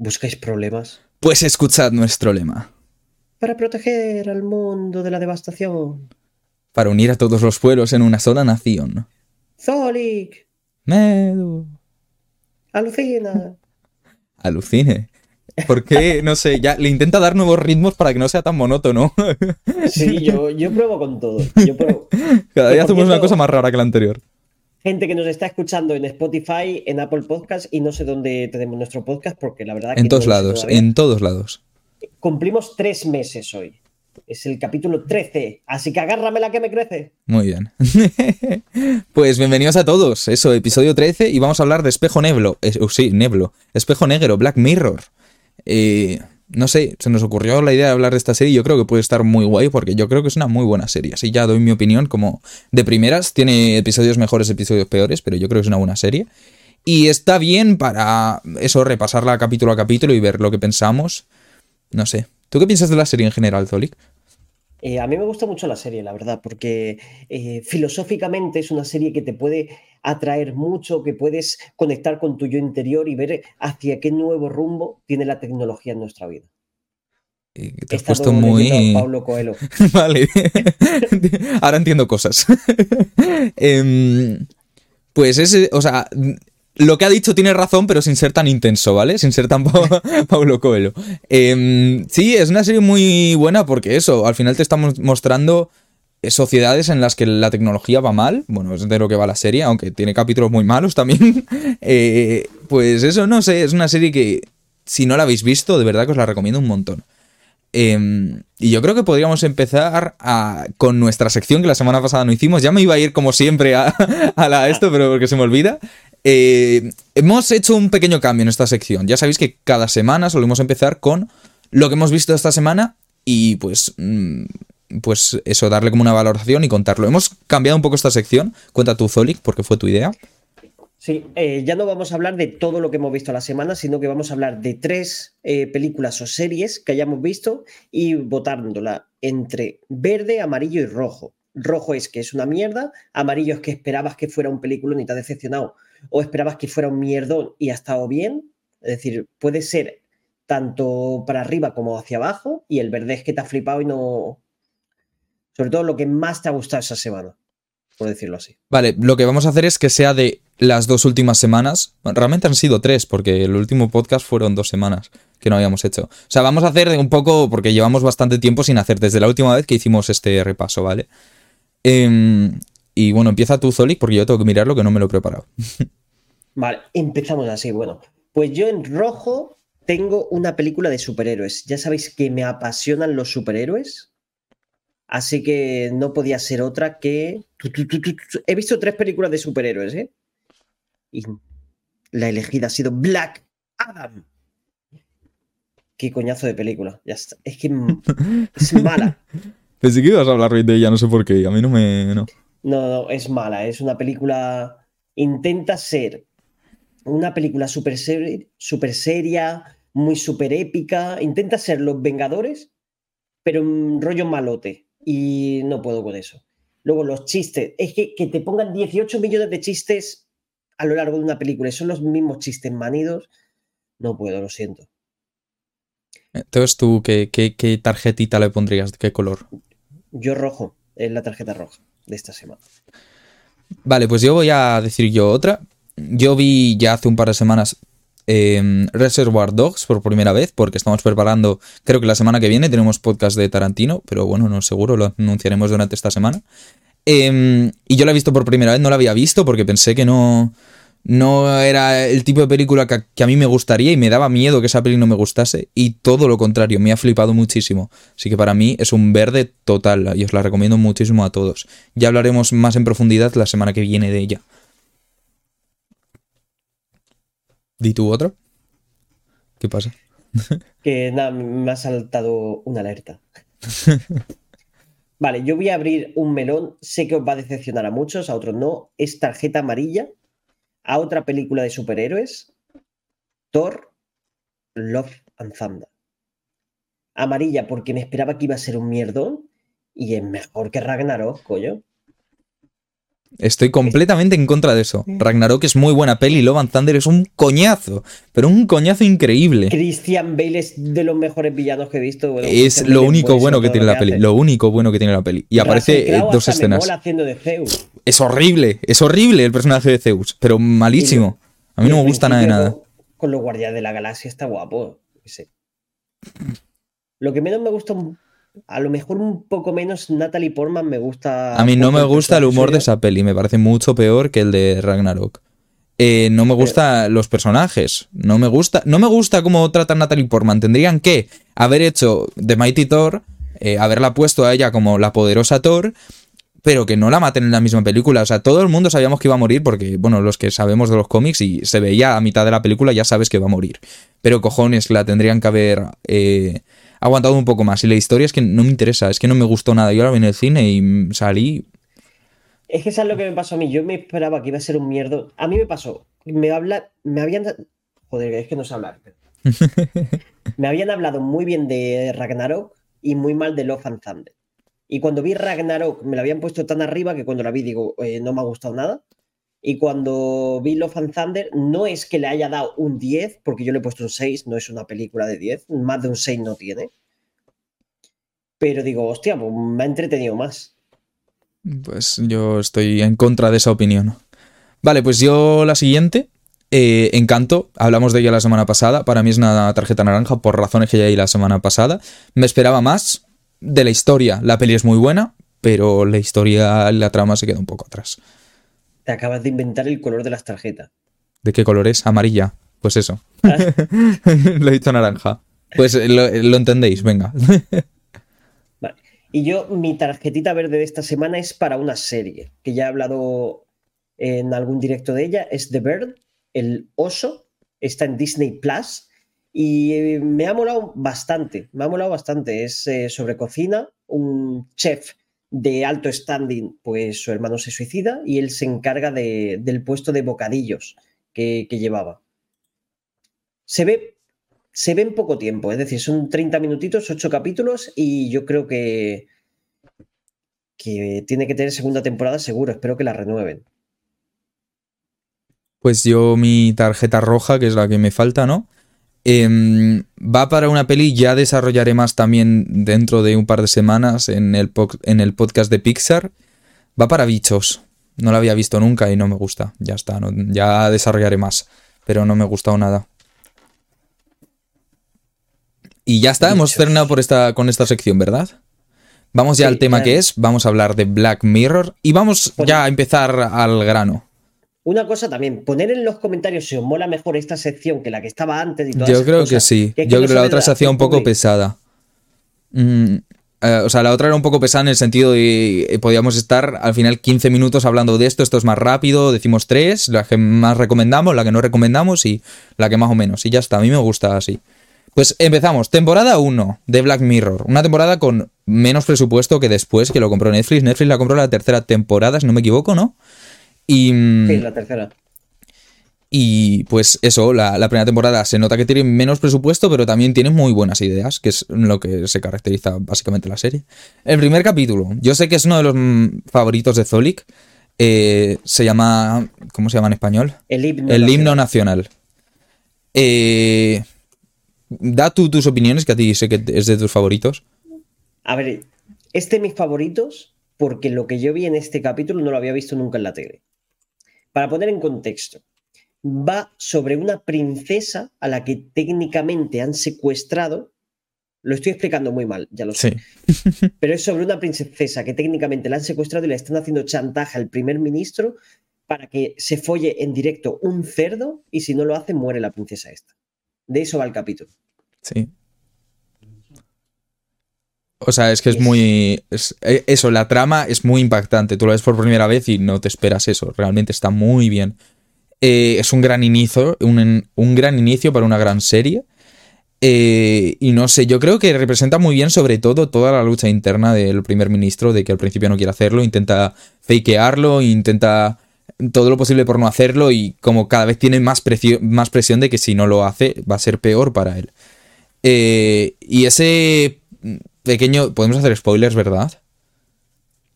¿Buscáis problemas? Pues escuchad nuestro lema. Para proteger al mundo de la devastación. Para unir a todos los pueblos en una sola nación. Zolik, Medu. alucina. Alucine. ¿Por qué? No sé, ya le intenta dar nuevos ritmos para que no sea tan monótono. Sí, yo, yo pruebo con todo. Yo pruebo. Cada día por hacemos una cosa más rara que la anterior. Gente que nos está escuchando en Spotify, en Apple Podcast y no sé dónde tenemos nuestro podcast porque la verdad que En todos lados, en todos lados. Cumplimos tres meses hoy. Es el capítulo 13, así que agárrame la que me crece. Muy bien. pues bienvenidos a todos. Eso, episodio 13 y vamos a hablar de Espejo Neblo. Eh, uh, sí, Neblo. Espejo Negro, Black Mirror. Eh, no sé, se nos ocurrió la idea de hablar de esta serie yo creo que puede estar muy guay porque yo creo que es una muy buena serie. Así ya doy mi opinión como de primeras. Tiene episodios mejores, episodios peores, pero yo creo que es una buena serie. Y está bien para eso, repasarla capítulo a capítulo y ver lo que pensamos. No sé. ¿Tú qué piensas de la serie en general, Zolik? Eh, a mí me gusta mucho la serie, la verdad, porque eh, filosóficamente es una serie que te puede atraer mucho, que puedes conectar con tu yo interior y ver hacia qué nuevo rumbo tiene la tecnología en nuestra vida. Te has puesto muy... Paulo Coelho. vale. Ahora entiendo cosas. Em, pues ese, o sea, lo que ha dicho tiene razón, pero sin ser tan intenso, ¿vale? Sin ser tan Pa- Paulo Coelho. Em, sí, es una serie muy buena porque eso, al final te estamos mostrando eh, sociedades en las que la tecnología va mal, bueno, es de lo que va la serie, aunque tiene capítulos muy malos también. Eh, pues eso, no sé, es una serie que si no la habéis visto, de verdad que os la recomiendo un montón. Em, y yo creo que podríamos empezar con nuestra sección que la semana pasada no hicimos. Ya me iba a ir como siempre a, a la esto, pero porque se me olvida. Eh, hemos hecho un pequeño cambio en esta sección. Ya sabéis que cada semana solemos empezar con lo que hemos visto esta semana y pues, mm, pues eso, darle como una valoración y contarlo. Hemos cambiado un poco esta sección. Cuenta tú, Zolik, porque fue tu idea. Sí, eh, ya no vamos a hablar de todo lo que hemos visto la semana, sino que vamos a hablar de tres eh, películas o series que hayamos visto y votándola entre verde, amarillo y rojo. Rojo es que es una mierda, amarillo es que esperabas que fuera un película y te ha decepcionado, o esperabas que fuera un mierdón y ha estado bien. Es decir, puede ser tanto para arriba como hacia abajo, y el verde es que te ha flipado y no. Sobre todo lo que más te ha gustado esa semana, por decirlo así. Vale, lo que vamos a hacer es que sea de las dos últimas semanas. Realmente han sido tres, porque el último podcast fueron dos semanas que no habíamos hecho. O sea, vamos a hacer un poco, porque llevamos bastante tiempo sin hacer, desde la última vez que hicimos este repaso, ¿vale? Em, y bueno, empieza tú, Zolik, porque yo tengo que mirarlo, que no me lo he preparado. Vale, empezamos así. Bueno, pues yo en rojo tengo una película de superhéroes. Ya sabéis que me apasionan los superhéroes. Así que no podía ser otra que. He visto tres películas de superhéroes, ¿eh? Y la elegida ha sido Black Adam. Qué coñazo de película. Ya está. Es que es mala. Pensé que ibas a hablar de ella, no sé por qué. A mí no me. No. No, no, es mala. Es una película. Intenta ser una película súper seri- súper seria, muy súper épica. Intenta ser Los Vengadores, pero un rollo malote. Y no puedo con eso. Luego los chistes. Es que, que te pongan 18 millones de chistes a lo largo de una película y son los mismos chistes manidos. No puedo, lo siento. Entonces tú, ¿qué, qué, qué tarjetita le pondrías? ¿De qué color? Yo rojo, es la tarjeta roja de esta semana. Vale, pues yo voy a decir yo otra. Yo vi ya hace un par de semanas eh, Reservoir Dogs por primera vez, porque estamos preparando, creo que la semana que viene tenemos podcast de Tarantino, pero bueno, no seguro, lo anunciaremos durante esta semana. Eh, y yo la he visto por primera vez, no la había visto porque pensé que no, no era el tipo de película que, que a mí me gustaría y me daba miedo que esa peli no me gustase. Y todo lo contrario, me ha flipado muchísimo. Así que para mí es un verde total y os la recomiendo muchísimo a todos. Ya hablaremos más en profundidad la semana que viene de ella. ¿Di tú otro? ¿Qué pasa? Que nada, me ha saltado una alerta. Vale, yo voy a abrir un melón. Sé que os va a decepcionar a muchos, a otros no. Es tarjeta amarilla a otra película de superhéroes. Thor, Love and Thunder. Amarilla porque me esperaba que iba a ser un mierdón y es mejor que Ragnarok, coño. Estoy completamente en contra de eso. Ragnarok es muy buena peli, Love and Thunder es un coñazo, pero un coñazo increíble. Christian Bale es de los mejores villanos que he visto. Bueno, es lo único bueno que tiene la peli, hace. lo único bueno que tiene la peli. Y Russell aparece eh, dos escenas. de Zeus. Es horrible, es horrible el personaje de Zeus, pero malísimo. A mí no me gusta nada de nada. Con, los Guardianes de la Galaxia está guapo. Lo que menos me gusta, un- a lo mejor un poco menos, Natalie Portman me gusta. A mí no me gusta el humor de esa peli, me parece mucho peor que el de Ragnarok. Eh, no me gustan los personajes, no me gusta, no me gusta cómo tratan Natalie Portman. Tendrían que haber hecho The Mighty Thor, eh, haberla puesto a ella como la poderosa Thor, pero que no la maten en la misma película. O sea, todo el mundo sabíamos que iba a morir porque, bueno, los que sabemos de los cómics y se veía a mitad de la película ya sabes que va a morir. Pero cojones, la tendrían que haber eh, aguantado un poco más. Y la historia es que no me interesa, es que no me gustó nada. Yo la vi en el cine y salí Es que eso es lo que me pasó a mí. Yo me esperaba que iba a ser un mierdo. A mí me pasó. Me habla, me habían. Joder, es que no sé hablar. me habían hablado muy bien de Ragnarok y muy mal de Love and Thunder. Y cuando vi Ragnarok me la habían puesto tan arriba que cuando la vi digo, eh, no me ha gustado nada. Y cuando vi Love and Thunder, no es que le haya dado un 10, porque yo le he puesto un 6, no es una película de 10, más de un 6 no tiene. Pero digo, hostia, pues me ha entretenido más. Pues yo estoy en contra de esa opinión. Vale, pues yo la siguiente. eh, Encanto, hablamos de ella la semana pasada. Para mí es una tarjeta naranja por razones que ya di la semana pasada. Me esperaba más de la historia. La peli es muy buena, pero la historia, la trama se queda un poco atrás. Te acabas de inventar el color de las tarjetas. ¿De qué color es? Amarilla. Pues eso. Ah, lo he dicho naranja. Pues eh, lo, lo entendéis, venga. vale. Y yo, mi tarjetita verde de esta semana es para una serie, que ya he hablado en algún directo de ella, es The Bird, el oso, está en Disney Plus y eh, me ha molado bastante, me ha molado bastante. Es eh, sobre cocina, un chef de alto standing, pues su hermano se suicida y él se encarga de- del puesto de bocadillos que, que llevaba. Se ve, se ve en poco tiempo, es decir, son 30 minutitos, 8 capítulos y yo creo que, que tiene que tener segunda temporada seguro, espero que la renueven. Pues yo mi tarjeta roja, que es la que me falta, ¿no? Em, va para una peli, ya desarrollaré más también dentro de un par de semanas en el, po- en el podcast de Pixar. Va para bichos. No la había visto nunca y no me gusta. Ya está, no- ya desarrollaré más. Pero no me ha gustado nada. Y ya está, hemos terminado por esta, con esta sección, ¿verdad? Vamos ya Sí, al tema que es, vamos a hablar de Black Mirror y vamos Pues- ya a empezar al grano. Una cosa también, poner en los comentarios si os mola mejor esta sección que la que estaba antes y todas Yo creo que sí. que es que Yo creo que la otra se hacía un poco pesada. Mm, eh, o sea, la otra era un poco pesada en el sentido de eh, podíamos estar al final 15 minutos hablando de esto, esto es más rápido, decimos tres, la que más recomendamos, la que no recomendamos y la que más o menos. Y ya está, a mí me gusta así. Pues empezamos, temporada 1 de Black Mirror. Una temporada con menos presupuesto que después, que lo compró Netflix. Netflix la compró la tercera temporada, si no me equivoco, ¿no? Y... mm, Sí, la tercera. y pues eso, la, la primera temporada se nota que tiene menos presupuesto, pero también tiene muy buenas ideas, que es lo que se caracteriza básicamente la serie. El primer capítulo, yo sé que es uno de los mm, favoritos de Zolik. eh, se llama. ¿Cómo se llama en español? El himno. El nacional. himno nacional. Eh, da tú tus opiniones, que a ti sé que es de tus favoritos. A ver, este es mis favoritos porque lo que yo vi en este capítulo no lo había visto nunca en la tele. Para poner en contexto, va sobre una princesa a la que técnicamente han secuestrado. Lo estoy explicando muy mal, ya lo sé. Sí. Pero es sobre una princesa que técnicamente la han secuestrado y le están haciendo chantaje al primer ministro para que se folle en directo un cerdo y si no lo hace muere la princesa esta. De eso va el capítulo. Sí. O sea, es que es muy... es- eh, eso, la trama es muy impactante. Tú lo ves por primera vez y no te esperas eso. Realmente está muy bien. Eh, es un gran inicio, un, un gran inicio para una gran serie. Eh, y no sé, yo creo que representa muy bien sobre todo toda la lucha interna del primer ministro, de que al principio no quiere hacerlo, intenta fakearlo, intenta todo lo posible por no hacerlo y como cada vez tiene más, más presión de que si no lo hace va a ser peor para él. Eh, y ese pequeño... Podemos hacer spoilers, ¿verdad?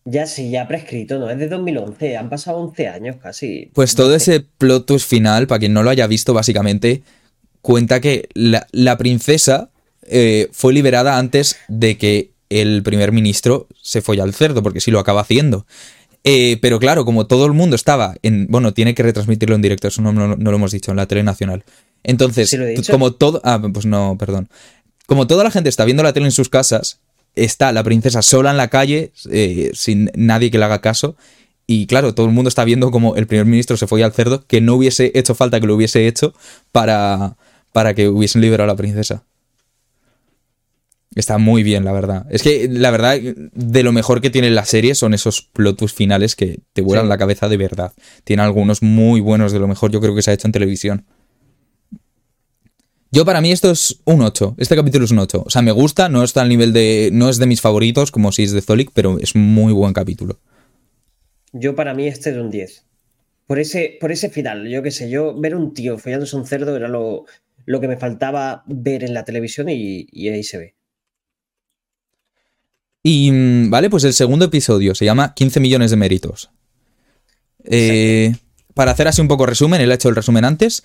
Ya sí, ya prescrito, ¿no? Es de 2011, han pasado 11 años casi. Pues todo ese plot twist final, para quien no lo haya visto, básicamente cuenta que la, princesa eh, fue liberada antes de que el primer ministro se fue al cerdo, porque sí lo acaba haciendo. Eh, pero claro, como todo el mundo estaba en. Bueno, tiene que retransmitirlo en directo, eso no, lo hemos dicho, en la tele nacional. Entonces, como todo. Ah, pues no, perdón. Como toda la gente está viendo la tele en sus casas, está la princesa sola en la calle, eh, sin nadie que le haga caso. Y claro, todo el mundo está viendo como el primer ministro se fue al cerdo, que no hubiese hecho falta que lo hubiese hecho para, para que hubiesen liberado a la princesa. Está muy bien, la verdad. Es que, la verdad, de lo mejor que tiene la serie son esos plotus finales que te vuelan la cabeza de verdad. Tiene algunos muy buenos, de lo mejor yo creo que se ha hecho en televisión. Yo para mí esto es un 8. Este capítulo es un 8. O sea, me gusta, no está al nivel de. No es de mis favoritos, como si es de Zolik, pero es muy buen capítulo. Yo para mí este es un 10. Por ese, por ese final, yo qué sé, yo ver un tío follándose un cerdo era lo, lo que me faltaba ver en la televisión y, ahí se ve. Y mm, vale, pues el segundo episodio se llama 15 millones de méritos. Eh, para hacer así un poco resumen, él ha hecho el resumen antes.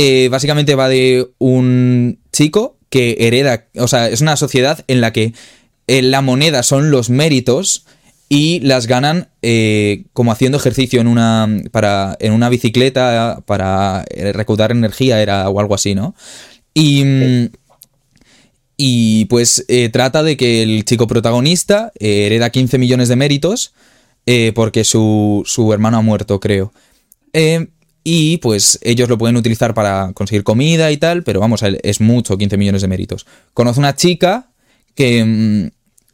Eh, básicamente va de un chico que hereda, o sea, es una sociedad en la que eh, la moneda son los méritos y las ganan eh, como haciendo ejercicio en una, para, en una bicicleta para recaudar energía era, o algo así, ¿no? Y, y pues trata de que el chico protagonista hereda 15 millones de méritos porque su, su, hermano ha muerto, creo. Y pues ellos lo pueden utilizar para conseguir comida y tal, pero vamos, es mucho, 15 millones de méritos. Conoce una chica que mm,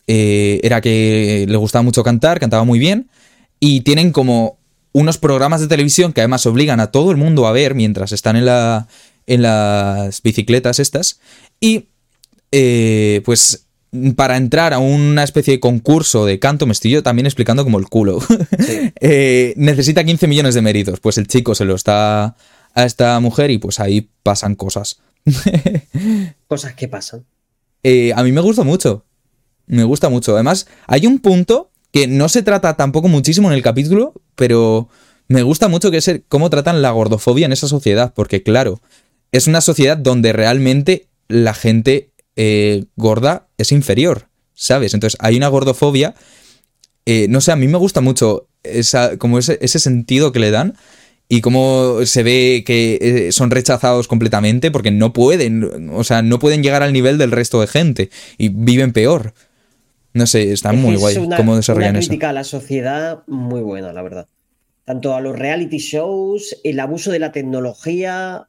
eh, era que le gustaba mucho cantar, cantaba muy bien, y tienen como unos programas de televisión que además obligan a todo el mundo a ver mientras están en, la, en las bicicletas estas. Y eh, pues para entrar a una especie de concurso de canto, me estoy yo también explicando como el culo. Eh, necesita 15 millones de méritos. Pues el chico se lo está a esta mujer y pues ahí pasan cosas. cosas que pasan. Eh, a mí me gusta mucho. Me gusta mucho. Además, hay un punto que no se trata tampoco muchísimo en el capítulo, pero me gusta mucho que es cómo tratan la gordofobia en esa sociedad. Porque claro, es una sociedad donde realmente la gente eh, gorda es inferior, ¿sabes? Entonces hay una gordofobia. Eh, no sé, a mí me gusta mucho esa, como ese, sentido que le dan y cómo se ve que eh, son rechazados completamente porque no pueden, o sea, no pueden llegar al nivel del resto de gente y viven peor. No sé, está muy guay cómo desarrollan una crítica a la sociedad muy buena, la verdad. Tanto a los reality shows, el abuso de la tecnología,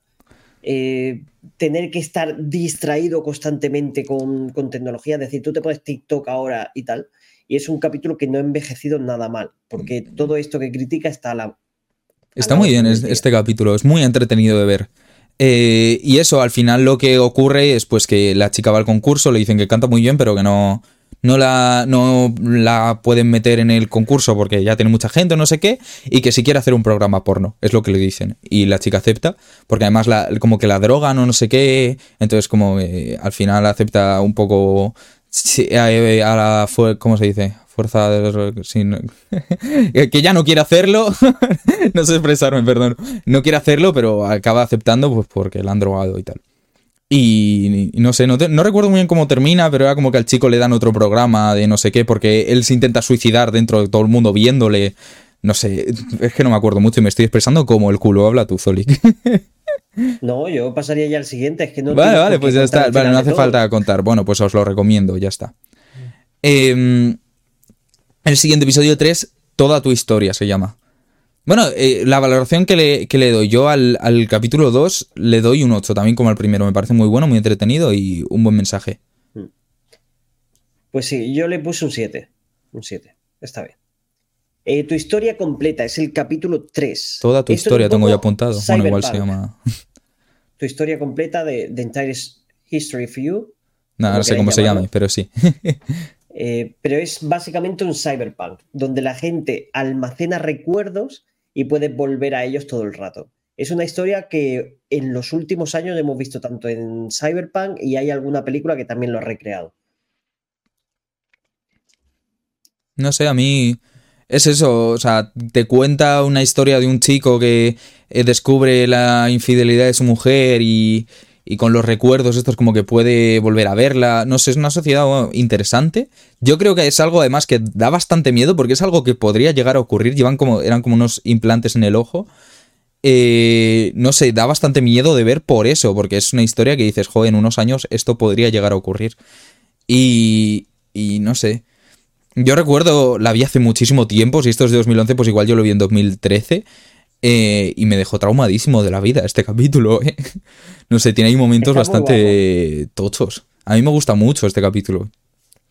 eh, tener que estar distraído constantemente con, tecnología, es decir, tú te pones TikTok ahora y tal, y es un capítulo que no ha envejecido nada mal, porque todo esto que critica está a la... Está muy bien este capítulo, es muy entretenido de ver. Eh, y eso, al final lo que ocurre es pues que la chica va al concurso, le dicen que canta muy bien, pero que no, no la, no la pueden meter en el concurso porque ya tiene mucha gente no sé qué, y que si quiere hacer un programa porno, es lo que le dicen. Y la chica acepta, porque además la, como que la drogan o no sé qué, entonces como eh, al final acepta un poco a, la, ¿cómo se dice? Fuerza de, sin, que ya no quiere hacerlo, no sé expresarme, perdón, no quiere hacerlo, pero acaba aceptando pues porque la han drogado y tal. Y, no sé, no, no, recuerdo muy bien cómo termina, pero era como que al chico le dan otro programa de no sé qué, porque él se intenta suicidar dentro de todo el mundo viéndole. No sé, es que no me acuerdo mucho y me estoy expresando como el culo habla tú, Zolik. No, yo pasaría ya al siguiente, es que no. Vale, vale, pues ya está. Vale, no hace falta contar. Bueno, pues os lo recomiendo, ya está. Em, el siguiente episodio 3, Toda tu historia se llama. Bueno, eh, la valoración que le, doy yo al, capítulo 2 le doy un 8, también como al primero. Me parece muy bueno, muy entretenido y un buen mensaje. Hmm. Pues sí, yo le puse un 7. Un 7. Está bien. Eh, tu historia completa es el capítulo 3. Toda tu historia tengo yo apuntado. Bueno, igual se llama. Tu historia completa de The Entire History of You. No, no sé cómo se llama, pero sí. Eh, pero es básicamente un cyberpunk, donde la gente almacena recuerdos y puede volver a ellos todo el rato. Es una historia que en los últimos años hemos visto tanto en Cyberpunk y hay alguna película que también lo ha recreado. No sé, a mí Es eso, o sea, te cuenta una historia de un chico que eh, descubre la infidelidad de su mujer y, y con los recuerdos estos como que puede volver a verla. No sé, es una sociedad interesante. Yo creo que es algo además que da bastante miedo porque es algo que podría llegar a ocurrir. Llevan como, eran como unos implantes en el ojo. Eh, no sé, da bastante miedo de ver por eso, porque es una historia que dices, joder, en unos años esto podría llegar a ocurrir. Y, y no sé. Yo recuerdo, la vi hace muchísimo tiempo, si esto es de 2011, pues igual yo lo vi en 2013. Eh, y me dejó traumadísimo de la vida este capítulo. ¿eh? No sé, tiene ahí momentos bastante tochos. A mí me gusta mucho este capítulo.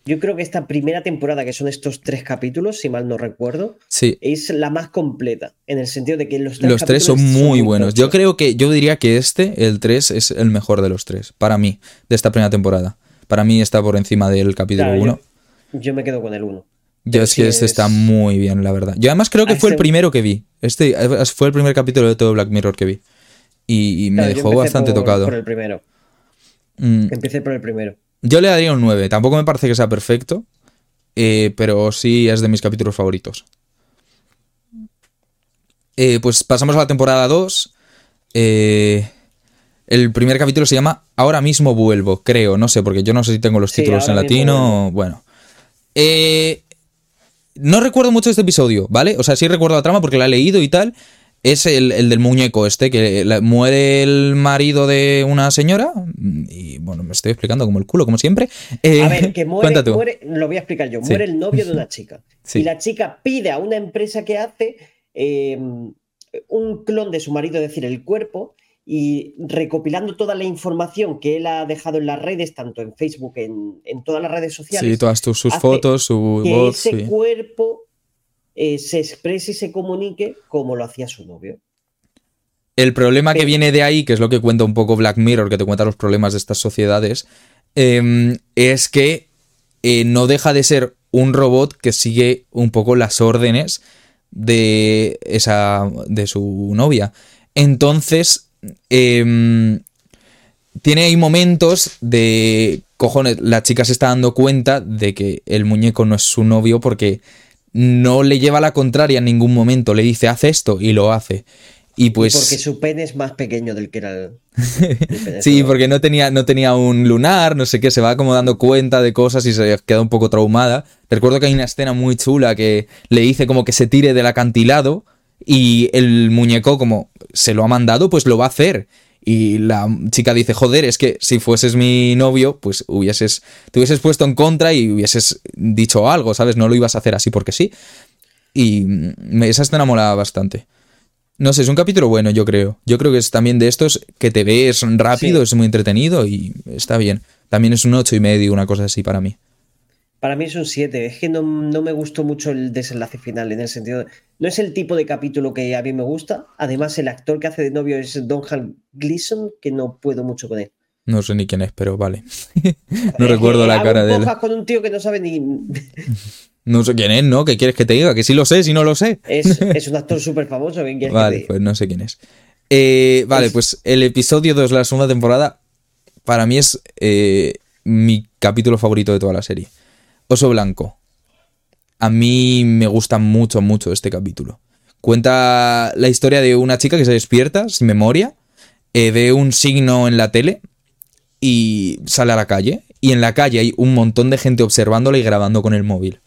Yo creo que esta primera temporada, que son estos tres capítulos, si mal no recuerdo, sí. es la más completa. En el sentido de que los tres, los tres son muy buenos. Yo creo que, yo diría que este, el 3, es el mejor de los tres, para mí, de esta primera temporada. Para mí está por encima del capítulo 1. yo, yo, me quedo con el 1. Yo es que este está muy bien, la verdad. Yo además creo que fue el primero que vi. Este fue el primer capítulo de todo Black Mirror que vi. Y, me dejó bastante tocado. Por el primero. Mm. Empecé por el primero. Yo le daría un 9. Tampoco me parece que sea perfecto. Eh, pero sí es de mis capítulos favoritos. Eh, pues pasamos a la temporada 2. Eh, el primer capítulo se llama Ahora mismo vuelvo, creo. No sé, porque yo no sé si tengo los títulos en latino. Bueno. Eh, no recuerdo mucho este episodio, ¿vale? O sea, sí recuerdo la trama porque la he leído y tal. Es el, del muñeco este, que muere el marido de una señora. Y bueno, me estoy explicando como el culo, como siempre. Eh, a ver, que muere, muere, lo voy a explicar yo. Muere el novio de una chica. Y la chica pide a una empresa que hace eh, un clon de su marido, es decir, el cuerpo, y recopilando toda la información que él ha dejado en las redes, tanto en Facebook, en, en todas las redes sociales. Sí, todas sus fotos, su que voz. Ese cuerpo eh, se exprese y se comunique como lo hacía su novio. El problema que viene de ahí, que es lo que cuenta un poco Black Mirror, que te cuenta los problemas de estas sociedades, em, es que eh, no deja de ser un robot que sigue un poco las órdenes de esa de su novia. Entonces, Em, tiene ahí momentos de cojones, la chica se está dando cuenta de que el muñeco no es su novio porque no le lleva la contraria en ningún momento, le dice haz esto y lo hace. Y pues. Porque su pene es más pequeño del que era el. sí, porque no tenía, no tenía un lunar, no sé qué, se va como dando cuenta de cosas y se queda un poco traumada. Recuerdo que hay una escena muy chula que le dice como que se tire del acantilado y el muñeco, como se lo ha mandado, pues lo va a hacer. Y la chica dice, joder, es que si fueses mi novio, pues hubieses, te hubieses puesto en contra y hubieses dicho algo, ¿sabes? No lo ibas a hacer así porque sí. Y esa escena mola bastante. No sé, es un capítulo bueno, yo creo. Yo creo que es también de estos que te ves rápido, es muy entretenido y está bien. También es un ocho y medio, una cosa así para mí. Para mí es un 7. Es que no, me gustó mucho el desenlace final, en el sentido. no es el tipo de capítulo que a mí me gusta. Además, el actor que hace de novio es Don Hal Gleason, que no puedo mucho con él. No sé ni quién es, pero vale. no recuerdo la cara de él. con un tío que no sabe ni. no sé quién es, ¿no? ¿Qué quieres que te diga? Que sí lo sé, si no lo sé. es, un actor súper famoso. vale, pues no sé quién es. Eh, vale, pues el episodio 2 de la segunda temporada, para mí es eh, mi capítulo favorito de toda la serie. Oso Blanco. A mí me gusta mucho, mucho este capítulo. Cuenta la historia de una chica que se despierta sin memoria, eh, ve un signo en la tele y sale a la calle. Y en la calle hay un montón de gente observándola y grabando con el móvil.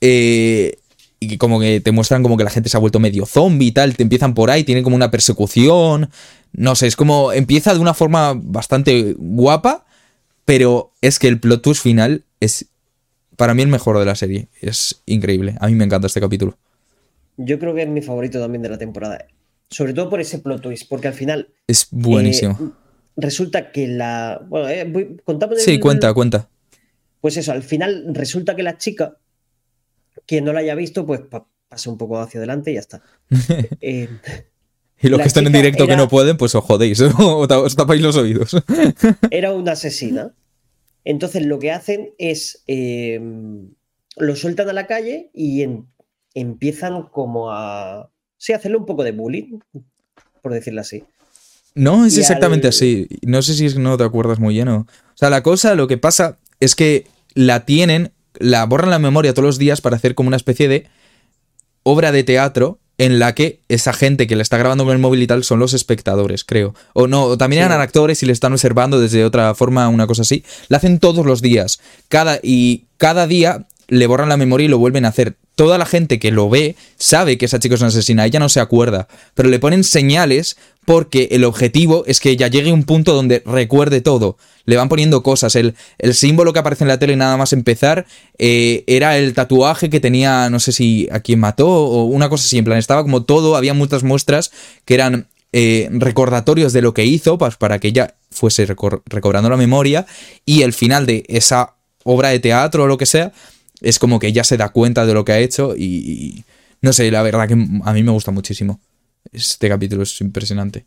Eh, y como que te muestran como que la gente se ha vuelto medio zombie y tal, te empiezan por ahí, tienen como una persecución. No sé, es como empieza de una forma bastante guapa, pero es que el plot twist final es para mí el mejor de la serie. Es increíble. A mí me encanta este capítulo. Yo creo que es mi favorito también de la temporada. Sobre todo por ese plot twist, porque al final. Es buenísimo. Eh, resulta que la. Bueno, eh, Sí, cuenta, cuenta. Pues eso, al final resulta que la chica, quien no la haya visto, pues pasa un poco hacia adelante y ya está. Eh, y los que están en directo que no pueden, pues os jodéis, os tapáis los oídos. era una asesina entonces lo que hacen es em, lo sueltan a la calle y empiezan como a... Sí, hacerle un poco de bullying, por decirlo así. No, es exactamente así. No sé si es que no te acuerdas muy bien o... O sea, la cosa, lo que pasa es que la tienen, la borran la memoria todos los días para hacer como una especie de obra de teatro en la que esa gente que le está grabando con el móvil y tal son los espectadores, creo. O no, o también eran actores y le están observando desde otra forma, una cosa así. La hacen todos los días. Cada, y cada día le borran la memoria y lo vuelven a hacer. Toda la gente que lo ve sabe que esa chica es una asesina, ella no se acuerda, pero le ponen señales porque el objetivo es que ella llegue a un punto donde recuerde todo. Le van poniendo cosas. El, el símbolo que aparece en la tele nada más empezar eh, era el tatuaje que tenía, no sé si a quien mató o una cosa así. En plan, estaba como todo, había muchas muestras que eran eh, recordatorios de lo que hizo pues, para que ella fuese recobrando la memoria y el final de esa obra de teatro o lo que sea es como que ella se da cuenta de lo que ha hecho y no sé, la verdad que a mí me gusta muchísimo. Este capítulo es impresionante.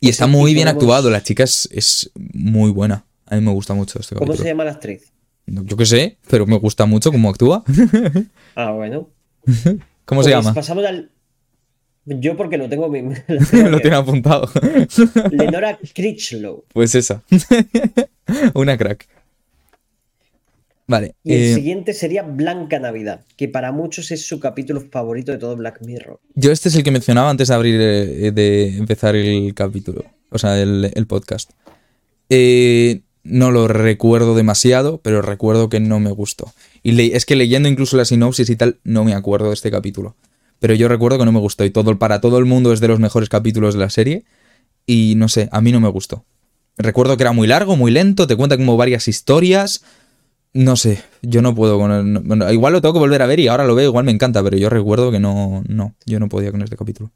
Y está muy bien actuado, la chica es, muy buena. A mí me gusta mucho este capítulo. ¿Cómo se llama la actriz? Yo qué sé, pero me gusta mucho cómo actúa. ah, bueno. ¿Cómo se pues llama? Pasamos al. Yo porque lo tengo. lo tiene apuntado. Lenora Critchlow. Pues esa. Una crack. Vale. Y el eh, siguiente sería Blanca Navidad, que para muchos es su capítulo favorito de todo Black Mirror. Yo este es el que mencionaba antes de abrir, eh, de empezar el capítulo, o sea, el, podcast. Eh, no lo recuerdo demasiado, pero recuerdo que no me gustó. Y es que leyendo incluso la sinopsis y tal, no me acuerdo de este capítulo. Pero yo recuerdo que no me gustó y todo, para todo el mundo es de los mejores capítulos de la serie. Y no sé, a mí no me gustó. Recuerdo que era muy largo, muy lento, te cuenta como varias historias no sé, yo no puedo con igual lo tengo que volver a ver y ahora lo veo, igual me encanta, pero yo recuerdo que no, no, yo no podía con este capítulo.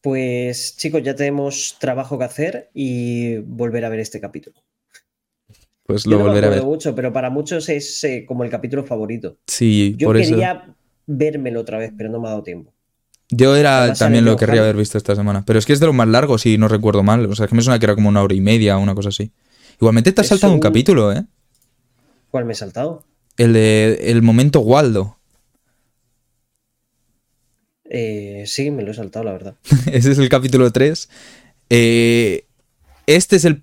Pues chicos, ya tenemos trabajo que hacer y volver a ver este capítulo. Pues lo volveré a ver. mucho, pero para muchos es eh, como el capítulo favorito. Sí, yo quería vérmelo otra vez, pero no me ha dado tiempo. Yo era también lo querría haber visto esta semana, pero es que es de los más largos si no recuerdo mal, o sea, es que me suena que era como una hora y media o una cosa así. Igualmente te has saltado un capítulo, ¿eh? ¿Cuál me he saltado? El de el momento Waldo. Eh, sí, me lo he saltado, la verdad. Ese es el capítulo 3. Eh, este es el.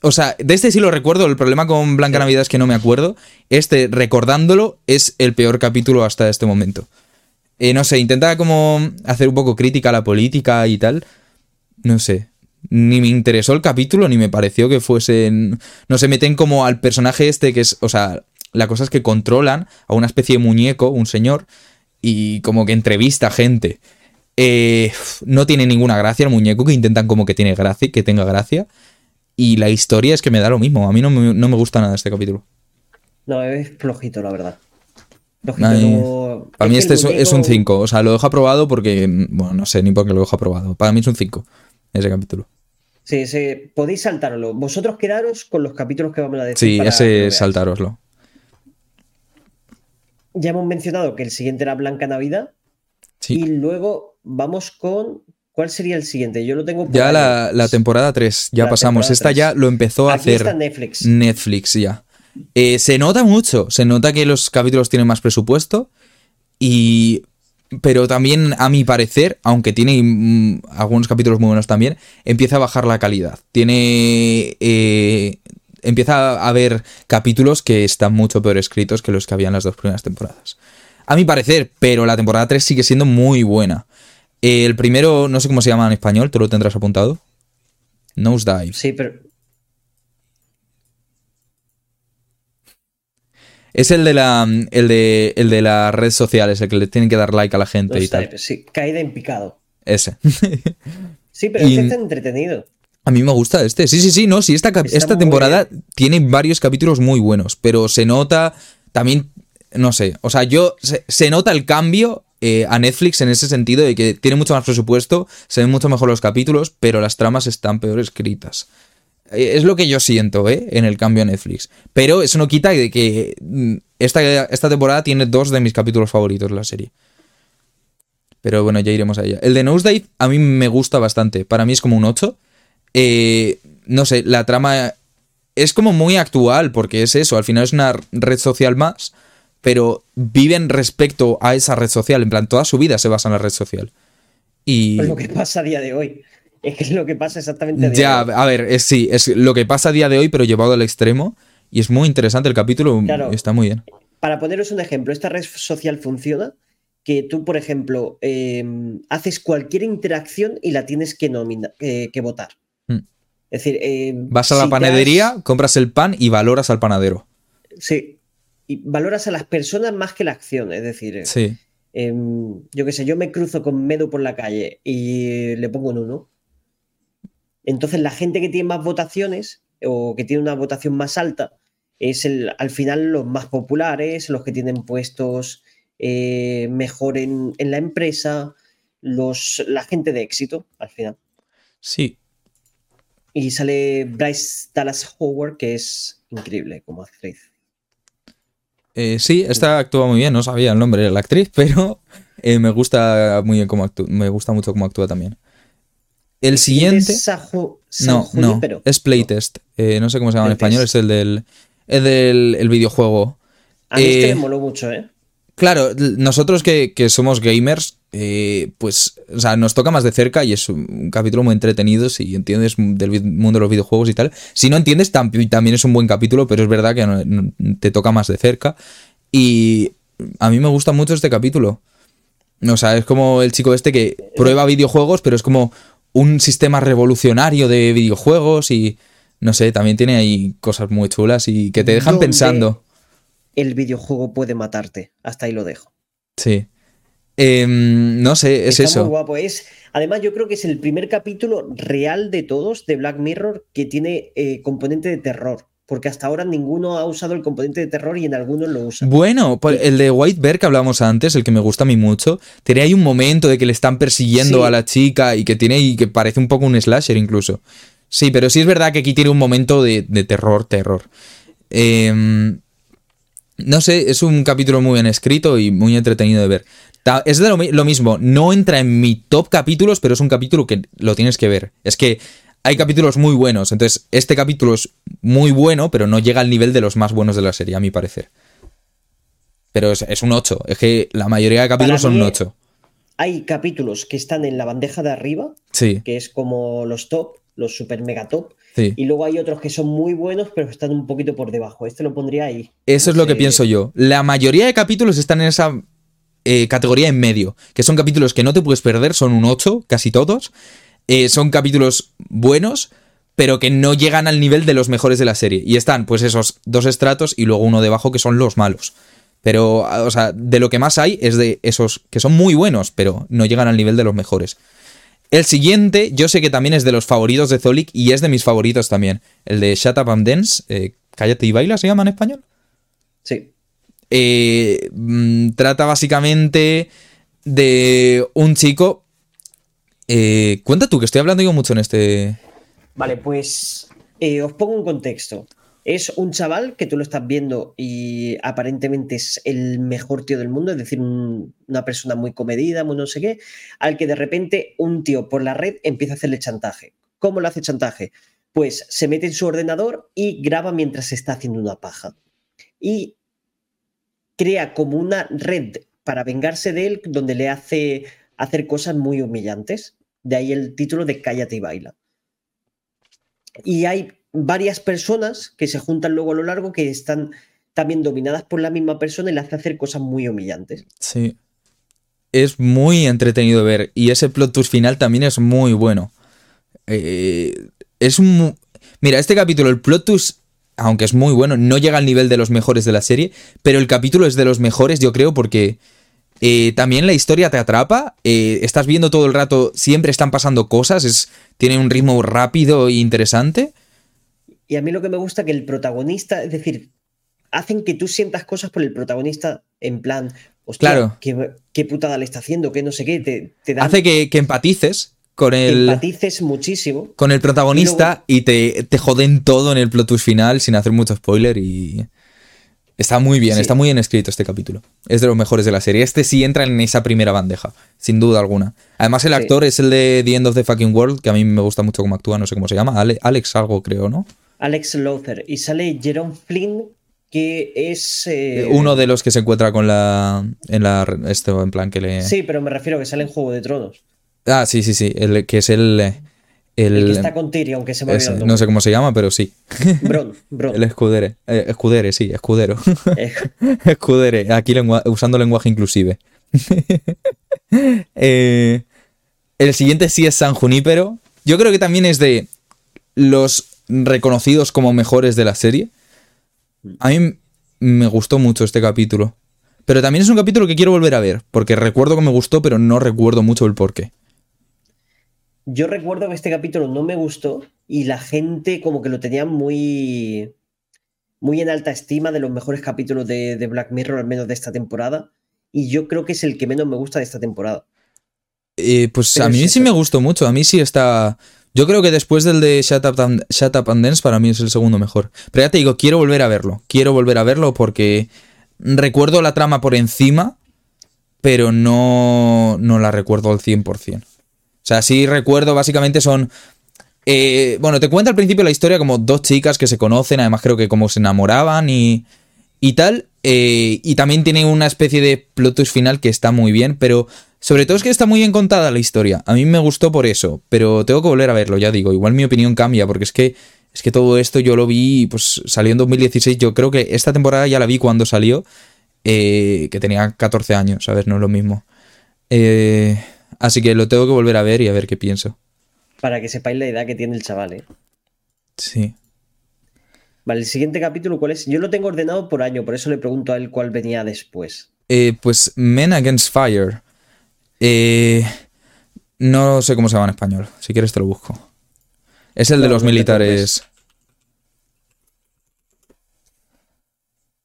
O sea, de este sí lo recuerdo. El problema con Blanca Navidad es que no me acuerdo. Este, recordándolo, es el peor capítulo hasta este momento. Eh, no sé, intenta como hacer un poco crítica a la política y tal. No sé ni me interesó el capítulo, ni me pareció que fuesen. No se meten como al personaje este que es. O sea, la cosa es que controlan a una especie de muñeco, un señor, y como que entrevista gente. Eh, no tiene ninguna gracia el muñeco, que intentan como que tiene gracia, que tenga gracia. Y la historia es que me da lo mismo. A mí no me, gusta nada este capítulo. No, es flojito, la verdad. Flojito, Para mí este es un 5. O sea, lo dejo aprobado porque. Bueno, no sé ni por qué lo dejo aprobado. Para mí es un 5 ese capítulo. Sí, sí, podéis saltarlo. Vosotros quedaros con los capítulos que vamos a decir. Sí, ese saltaroslo. Ya hemos mencionado que el siguiente era Blanca Navidad. Sí. Y luego vamos con. ¿Cuál sería el siguiente? Yo lo tengo. ya la, temporada 3, ya pasamos. Esta ya lo empezó a hacer. Está Netflix. Netflix, ya. Eh, se nota mucho. Se nota que los capítulos tienen más presupuesto. Y pero también, a mi parecer, aunque tiene mm, algunos capítulos muy buenos también, empieza a bajar la calidad. Tiene. Eh, empieza a haber capítulos que están mucho peor escritos que los que había en las dos primeras temporadas. A mi parecer, pero la temporada 3 sigue siendo muy buena. El primero, no sé cómo se llama en español, ¿tú lo tendrás apuntado? Nosedive. Sí, pero Es el de la el de, el de las redes sociales, el que le tienen que dar like a la gente y tal. Sí, caída en picado. Ese. sí, pero este está entretenido. A mí me gusta este. Sí, sí, sí, no, sí, esta, esta temporada tiene varios capítulos muy buenos, pero se nota también, no sé, o sea, yo, se, nota el cambio eh, a Netflix en ese sentido de que tiene mucho más presupuesto, se ven mucho mejor los capítulos, pero las tramas están peor escritas. Eh, es lo que yo siento, ¿eh? En el cambio a Netflix. Pero eso no quita de que mm, esta, esta temporada tiene dos de mis capítulos favoritos de la serie. Pero bueno, ya iremos a ella. El de Nosedive a mí me gusta bastante. Para mí es como un 8. Eh, no sé, la trama es como muy actual porque es eso. Al final es una red social más. Pero viven respecto a esa red social. En plan, toda su vida se basa en la red social. Y... Es lo que pasa a día de hoy. Es que es lo que pasa exactamente. ya, a ver, sí, es lo que pasa a día de hoy, pero llevado al extremo. Y es muy interesante el capítulo, está muy bien. para poneros un ejemplo, esta red social funciona que tú, por ejemplo, em, haces cualquier interacción y la tienes que, eh, que votar. Mm. Es decir, em, vas a la panadería, compras el pan y valoras al panadero. Sí. Y valoras a las personas más que la acción. Es decir, sí. Em, yo qué sé, yo me cruzo con Medo por la calle y le pongo un uno. Entonces, la gente que tiene más votaciones o que tiene una votación más alta es el, al final los más populares, los que tienen puestos eh, mejor en, la empresa, los, la gente de éxito, al final. Sí. Y sale Bryce Dallas Howard, que es increíble como actriz. Eh, sí, esta actúa muy bien, no sabía el nombre de la actriz, pero eh, me gusta muy bien cómo me gusta mucho cómo actúa también. El, siguiente. no, no, es Playtest. no sé cómo se llama en español, es el del, el del videojuego. A mí este me moló mucho, ¿eh? Claro, nosotros que, somos gamers, eh, pues, o sea, nos toca más de cerca y es un capítulo muy entretenido si entiendes del mundo de los videojuegos y tal. Si no entiendes, también es un buen capítulo, pero es verdad que te toca más de cerca. Y a mí me gusta mucho este capítulo. O sea, es como el chico este que prueba videojuegos, pero es como un sistema revolucionario de videojuegos y no sé, también tiene ahí cosas muy chulas y que te dejan pensando el videojuego puede matarte. Hasta ahí lo dejo. Sí. Em, no sé, es eso. Muy guapo. Es, además, yo creo que es el primer capítulo real de todos de Black Mirror que tiene eh, componente de terror. Porque hasta ahora ninguno ha usado el componente de terror y en algunos lo usan. Bueno, pues el de White Bear que hablábamos antes, el que me gusta a mí mucho, tiene ahí un momento de que le están persiguiendo a la chica y que tiene y que parece un poco un slasher incluso. Sí, pero sí es verdad que aquí tiene un momento de, de terror, terror. Eh, no sé, es un capítulo muy bien escrito y muy entretenido de ver. Es de lo, mismo, no entra en mi top capítulos, pero es un capítulo que lo tienes que ver. Es que hay capítulos muy buenos, entonces este capítulo es muy bueno, pero no llega al nivel de los más buenos de la serie, a mi parecer. Pero es, un 8, es que la mayoría de capítulos son un 8. Hay capítulos que están en la bandeja de arriba, sí. que es como los top, los super mega top, y luego hay otros que son muy buenos, pero están un poquito por debajo. Este lo pondría ahí. Eso es lo que pienso yo. La mayoría de capítulos están en esa eh, categoría en medio, que son capítulos que no te puedes perder, son un 8, casi todos. Eh, son capítulos buenos, pero que no llegan al nivel de los mejores de la serie. Y están, pues, esos dos estratos y luego uno debajo que son los malos. Pero, o sea, de lo que más hay es de esos que son muy buenos, pero no llegan al nivel de los mejores. El siguiente, yo sé que también es de los favoritos de Zolik y es de mis favoritos también. El de Shut Up and Dance. Eh, Cállate y baila, ¿se llama en español? Sí. Eh, mm, trata básicamente de un chico. Eh, cuenta tú, que estoy hablando yo mucho en este. Vale, pues os pongo un contexto. Es un chaval que tú lo estás viendo y aparentemente es el mejor tío del mundo, es decir, una persona muy comedida, muy no sé qué, al que de repente un tío por la red empieza a hacerle chantaje. ¿Cómo lo hace chantaje? Pues se mete en su ordenador y graba mientras está haciendo una paja. Y crea como una red para vengarse de él donde le hace hacer cosas muy humillantes. De ahí el título de Cállate y baila. Y hay varias personas que se juntan luego a lo largo que están también dominadas por la misma persona y le hace hacer cosas muy humillantes. Sí. Es muy entretenido ver. Y ese plot twist final también es muy bueno. Eh, es un. Mira, este capítulo, el plot twist, aunque es muy bueno, no llega al nivel de los mejores de la serie. Pero el capítulo es de los mejores, yo creo, porque. Eh, también la historia te atrapa, eh, estás viendo todo el rato, siempre están pasando cosas, es, tiene un ritmo rápido e interesante. Y a mí lo que me gusta es que el protagonista, es decir, hacen que tú sientas cosas por el protagonista en plan, hostia, claro. ¿qué, putada le está haciendo, que no sé qué, te, Hace que, empatices con el. Empatices muchísimo. Con el protagonista y, te, te, joden todo en el plot twist final sin hacer mucho spoiler y. Está muy bien, está muy bien escrito este capítulo. Es de los mejores de la serie. Este sí entra en esa primera bandeja, sin duda alguna. Además, el actor es el de The End of the Fucking World, que a mí me gusta mucho cómo actúa, no sé cómo se llama. Alex algo, creo, ¿no? Alex Lothar. Y sale Jerome Flynn, que es. Eh, Uno de los que se encuentra con la. En la. Esto, en plan que le. Sí, pero me refiero a que sale en Juego de Tronos. Ah, sí, sí, sí. El, que es el. El, El que está con Tyrion, aunque se me ese, no sé cómo se llama, pero sí. Bron, Bron. El escudere. Eh, escudere, sí, escudero. Eh, escudere, aquí lengua- usando lenguaje inclusive. Eh, el siguiente sí es San Junípero. Yo creo que también es de los reconocidos como mejores de la serie. A mí me gustó mucho este capítulo. Pero también es un capítulo que quiero volver a ver, porque recuerdo que me gustó, pero no recuerdo mucho el porqué. Yo recuerdo que este capítulo no me gustó y la gente como que lo tenía muy, muy en alta estima de los mejores capítulos de, de Black Mirror, al menos de esta temporada. Y yo creo que es el que menos me gusta de esta temporada. Eh, pues Pero a mí sí eso. me gustó mucho. A mí sí está. Yo creo que después del de Shut Up, and, Shut Up and Dance, para mí es el segundo mejor. Pero ya te digo, quiero volver a verlo. Quiero volver a verlo porque recuerdo la trama por encima, pero no, no la recuerdo al 100%. O sea, sí recuerdo, básicamente son. eh, bueno, te cuenta al principio la historia como dos chicas que se conocen, además creo que como se enamoraban y, y tal. eh, y también tiene una especie de plot twist final que está muy bien, pero sobre todo es que está muy bien contada la historia. A mí me gustó por eso, pero tengo que volver a verlo, ya digo. Igual mi opinión cambia, porque es que, es que todo esto yo lo vi, pues salió en 2016. Yo creo que esta temporada ya la vi cuando salió, eh, que tenía 14 años, ¿sabes? No es lo mismo. Eh, así que lo tengo que volver a ver y a ver qué pienso. Para que sepáis la edad que tiene el chaval, ¿eh? Sí. Vale, el siguiente capítulo, ¿cuál es? Yo lo tengo ordenado por año, por eso le pregunto a él cuál venía después. Eh, pues Men Against Fire. Eh, no sé cómo se llama en español. Si quieres te lo busco. Es el de los no te militares.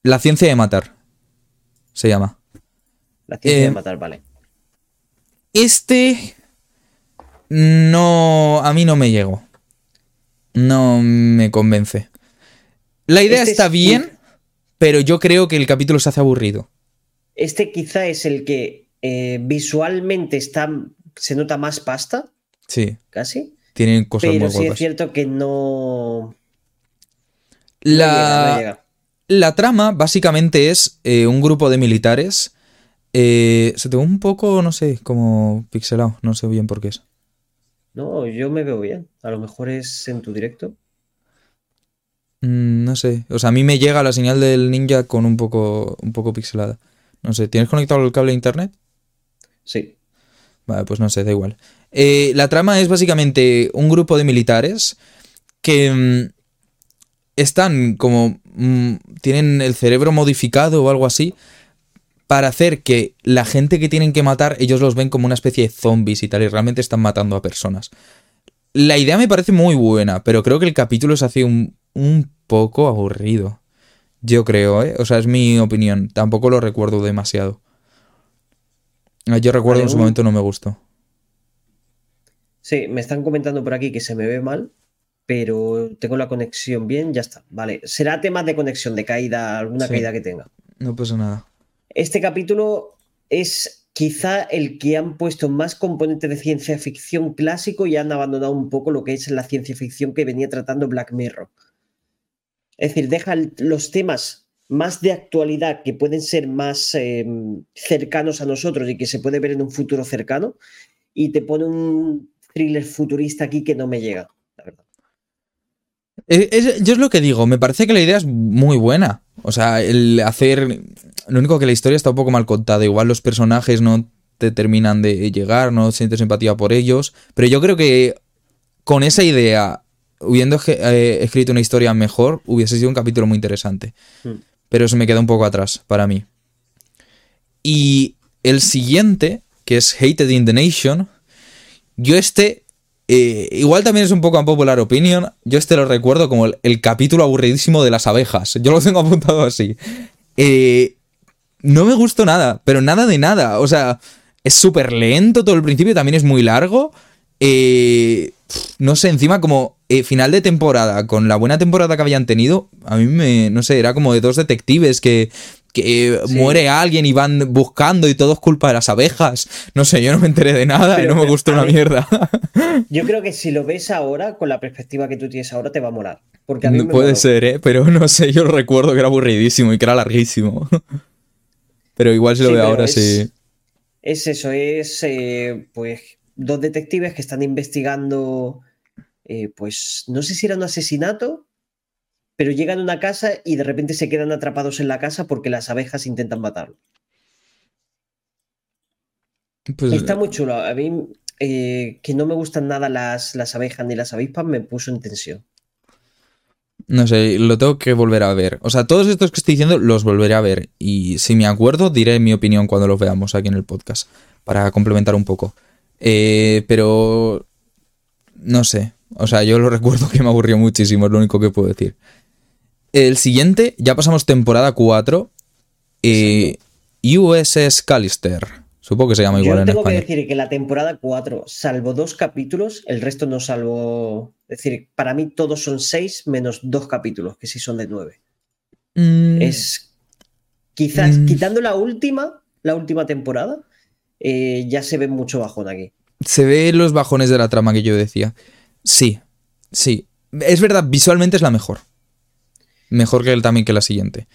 La ciencia de matar. Se llama. La ciencia Eh, de matar, vale. Este. No. A mí no me llegó. No me convence. La idea Este está es- bien, pero yo creo que el capítulo se hace aburrido. Este quizá es el que eh, visualmente está, se nota más pasta, Sí, casi. tienen cosas Pero muy sí es cierto que no. La... no llega, no llega. La trama básicamente es eh, un grupo de militares. Eh, se te ve un poco, no sé, como pixelado. No sé bien por qué es. No, yo me veo bien. A lo mejor es en tu directo. Mm, no sé. O sea, a mí me llega la señal del ninja con un poco, un poco pixelada. No sé, ¿tienes conectado el cable a internet? Sí. Vale, pues no sé, da igual. Eh, la trama es básicamente un grupo de militares que mm, están como... mm, tienen el cerebro modificado o algo así para hacer que la gente que tienen que matar, ellos los ven como una especie de zombies y tal, y realmente están matando a personas. La idea me parece muy buena, pero creo que el capítulo se hace un, un poco aburrido. Yo creo, ¿eh? O sea, es mi opinión. Tampoco lo recuerdo demasiado. Ah, Yo recuerdo Vale, en su un- momento no me gustó. Sí, me están comentando por aquí que se me ve mal, pero tengo la conexión bien, ya está. Vale. Será tema de conexión, de caída, alguna Sí. caída que tenga. No pasa nada. Este capítulo es quizá el que han puesto más componente de ciencia ficción clásico y han abandonado un poco lo que es la ciencia ficción que venía tratando Black Mirror. Es decir, deja los temas más de actualidad que pueden ser más eh, cercanos a nosotros y que se puede ver en un futuro cercano y te pone un thriller futurista aquí que no me llega. Eh, yo es lo que digo, me parece que la idea es muy buena. O sea, el hacer. Lo único que la historia está un poco mal contada. Igual los personajes no te terminan de llegar, no sientes empatía por ellos. Pero yo creo que con esa idea, hubiendo eh, escrito una historia mejor, hubiese sido un capítulo muy interesante. Hmm. Pero se me queda un poco atrás para mí. Y el siguiente, que es Hated in the Nation, yo este, eh, igual también es un poco popular opinion, yo este lo recuerdo como el, el capítulo aburridísimo de las abejas, yo lo tengo apuntado así. Eh, no me gustó nada, pero nada de nada, o sea, es súper lento todo el principio, también es muy largo. eh, no sé, encima como eh, final de temporada, con la buena temporada que habían tenido, a mí me, no sé, era como de dos detectives que, que eh, Sí. muere alguien y van buscando y todo es culpa de las abejas. No sé, yo no me enteré de nada y no me gustó una mierda. Yo creo que si lo ves ahora, con la perspectiva que tú tienes ahora, te va a molar. Porque a mí me puede moló. ser, ¿eh? Pero no sé, yo recuerdo que era aburridísimo y que era larguísimo. Pero igual si lo Sí, veo ahora es- sí. Es eso, es eh, pues dos detectives que están investigando eh, pues no sé si era un asesinato, pero llegan a una casa y de repente se quedan atrapados en la casa porque las abejas intentan matarlo. Pues, Está muy chulo. A mí, eh, que no me gustan nada las, las abejas ni las avispas, me puso en tensión. No sé, lo tengo que volver a ver. O sea, todos estos que estoy diciendo los volveré a ver. Y si me acuerdo, diré mi opinión cuando los veamos aquí en el podcast. Para complementar un poco. Eh, pero. No sé. O sea, yo lo recuerdo que me aburrió muchísimo, es lo único que puedo decir. El siguiente, ya pasamos temporada 4. Eh, USS Callister. Supongo que se llama igual Yo en tengo que decir que la temporada 4, salvo dos capítulos, el resto no salvo. Es decir, para mí todos son seis menos dos capítulos, que sí son de nueve. Mm, Es. Quizás, Mm. quitando la última, la última temporada, eh, ya se ve mucho bajón aquí. Se ve los bajones de la trama que yo decía. Sí, sí. Es verdad, visualmente es la mejor. Mejor que el, también que la siguiente.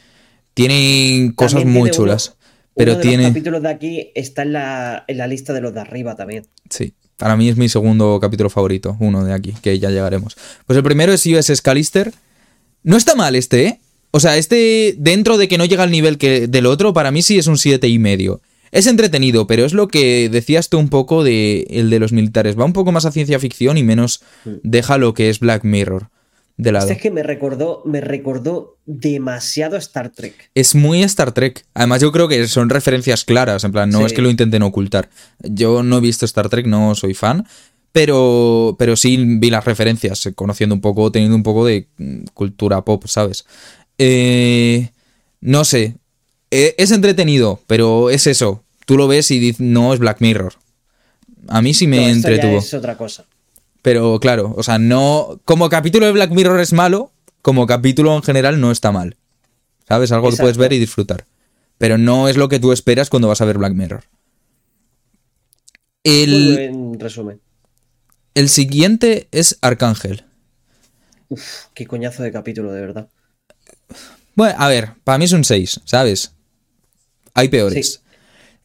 Tiene cosas También muy tiene chulas. uno- pero Uno de tiene. los capítulos de aquí está en la, en la lista de los de arriba también. Sí. Para mí es mi segundo capítulo favorito, uno de aquí, que ya llegaremos. Pues el primero es USS Callister. No está mal este, ¿eh? O sea, este, dentro de que no llega al nivel que del otro, para mí sí es un siete y medio. Es entretenido, pero es lo que decías tú un poco de el de los militares. Va un poco más a ciencia ficción y menos Mm. deja lo que es Black Mirror de lado. Este es que me recordó, me recordó demasiado a Star Trek. Es muy Star Trek. Además, yo creo que son referencias claras. En plan, no Sí. es que lo intenten ocultar. Yo no he visto Star Trek, no soy fan. Pero, pero sí vi las referencias, eh, conociendo un poco, teniendo un poco de mm, cultura pop, ¿sabes? Eh, no sé. Eh, es entretenido, pero es eso. Tú lo ves y dices, no es Black Mirror. A mí sí me No, entretuvo. es otra cosa. Pero claro, o sea, no. Como capítulo de Black Mirror es malo, como capítulo en general no está mal. ¿Sabes? Algo que puedes Exacto. ver y disfrutar. Pero no es lo que tú esperas cuando vas a ver Black Mirror. El, buen resumen. el siguiente es Arcángel. Uf, qué coñazo de capítulo, de verdad. Bueno, a ver, para mí es un 6, ¿sabes? Hay peores. Sí.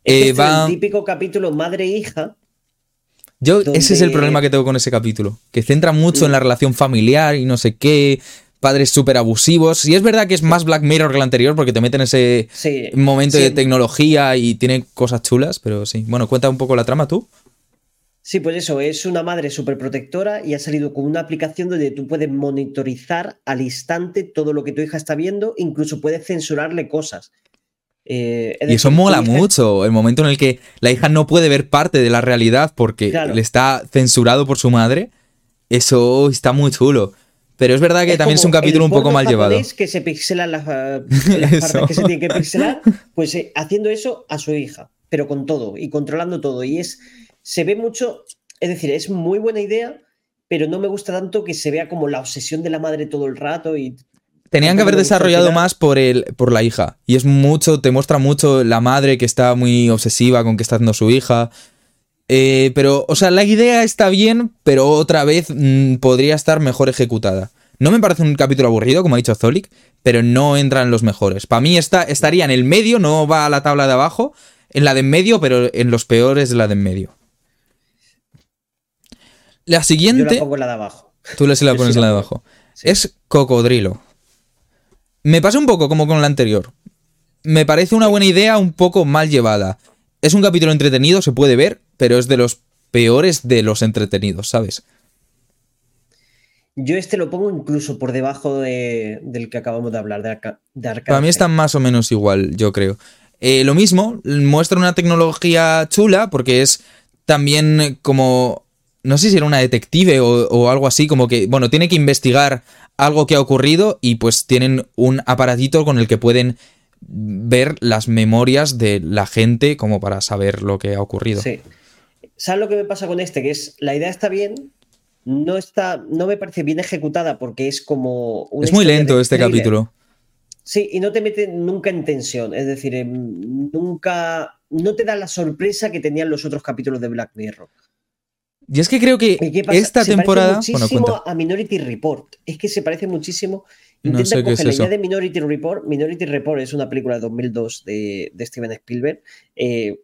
Eh, Este es el típico capítulo madre-hija. Yo, ese es el problema que tengo con ese capítulo. Que centra mucho en la relación familiar y no sé qué. Padres súper abusivos. Y es verdad que es más Black Mirror que el anterior porque te meten ese Sí, momento sí, de tecnología y tiene cosas chulas, pero sí. Bueno, cuenta un poco la trama tú. Sí, pues eso, es una madre súper protectora y ha salido con una aplicación donde tú puedes monitorizar al instante todo lo que tu hija está viendo, incluso puedes censurarle cosas. Eh, es Y eso decir, mola mucho. El momento en el que la hija no puede ver parte de la realidad porque Claro. le está censurado por su madre. Eso está muy chulo. Pero es verdad que también es un capítulo un poco mal llevado. que se pixelan las, las partes que se tienen que pixelar, pues eh, haciendo eso a su hija, pero con todo y controlando todo. Y es, se ve mucho, es decir, es muy buena idea, pero no me gusta tanto que se vea como la obsesión de la madre todo el rato y Tenían que haber desarrollado más por el, por la hija. Y es mucho, te muestra mucho la madre que está muy obsesiva con que está haciendo su hija. Eh, pero, o sea, la idea está bien, pero otra vez mm, podría estar mejor ejecutada. No me parece un capítulo aburrido, como ha dicho Zolik, pero no entra en los mejores. Para mí está, estaría en el medio, no va a la tabla de abajo, en la de en medio, pero en los peores de la de en medio. La yo siguiente. la pongo la de abajo. Tú le se la Yo pones sí la la de abajo. Sí. Es cocodrilo. Me pasa un poco como con la anterior. Me parece una buena idea un poco mal llevada. Es un capítulo entretenido, se puede ver, pero es de los peores de los entretenidos, ¿sabes? Yo este lo pongo incluso por debajo de- del que acabamos de hablar, de, Arca, de Para mí están más o menos igual, yo creo. Eh, lo mismo, muestra una tecnología chula porque es también como... No sé si era una detective o, o algo así, como que, bueno, tiene que investigar algo que ha ocurrido y pues tienen un aparatito con el que pueden ver las memorias de la gente como para saber lo que ha ocurrido. Sí. ¿Sabes lo que me pasa con este? Que es, la idea está bien, no está, no me parece bien ejecutada porque es como una es muy lento este thriller. capítulo. Sí, y no te mete nunca en tensión, es decir, em, nunca, no te da la sorpresa que tenían los otros capítulos de Black Mirror. Y es que creo que esta Se parece temporada... Bueno, muchísimo a Minority Report. Es que se parece muchísimo. No Intenta sé qué coger la idea de Minority Report. Minority Report es una película de 2002 de, de Steven Spielberg. Eh,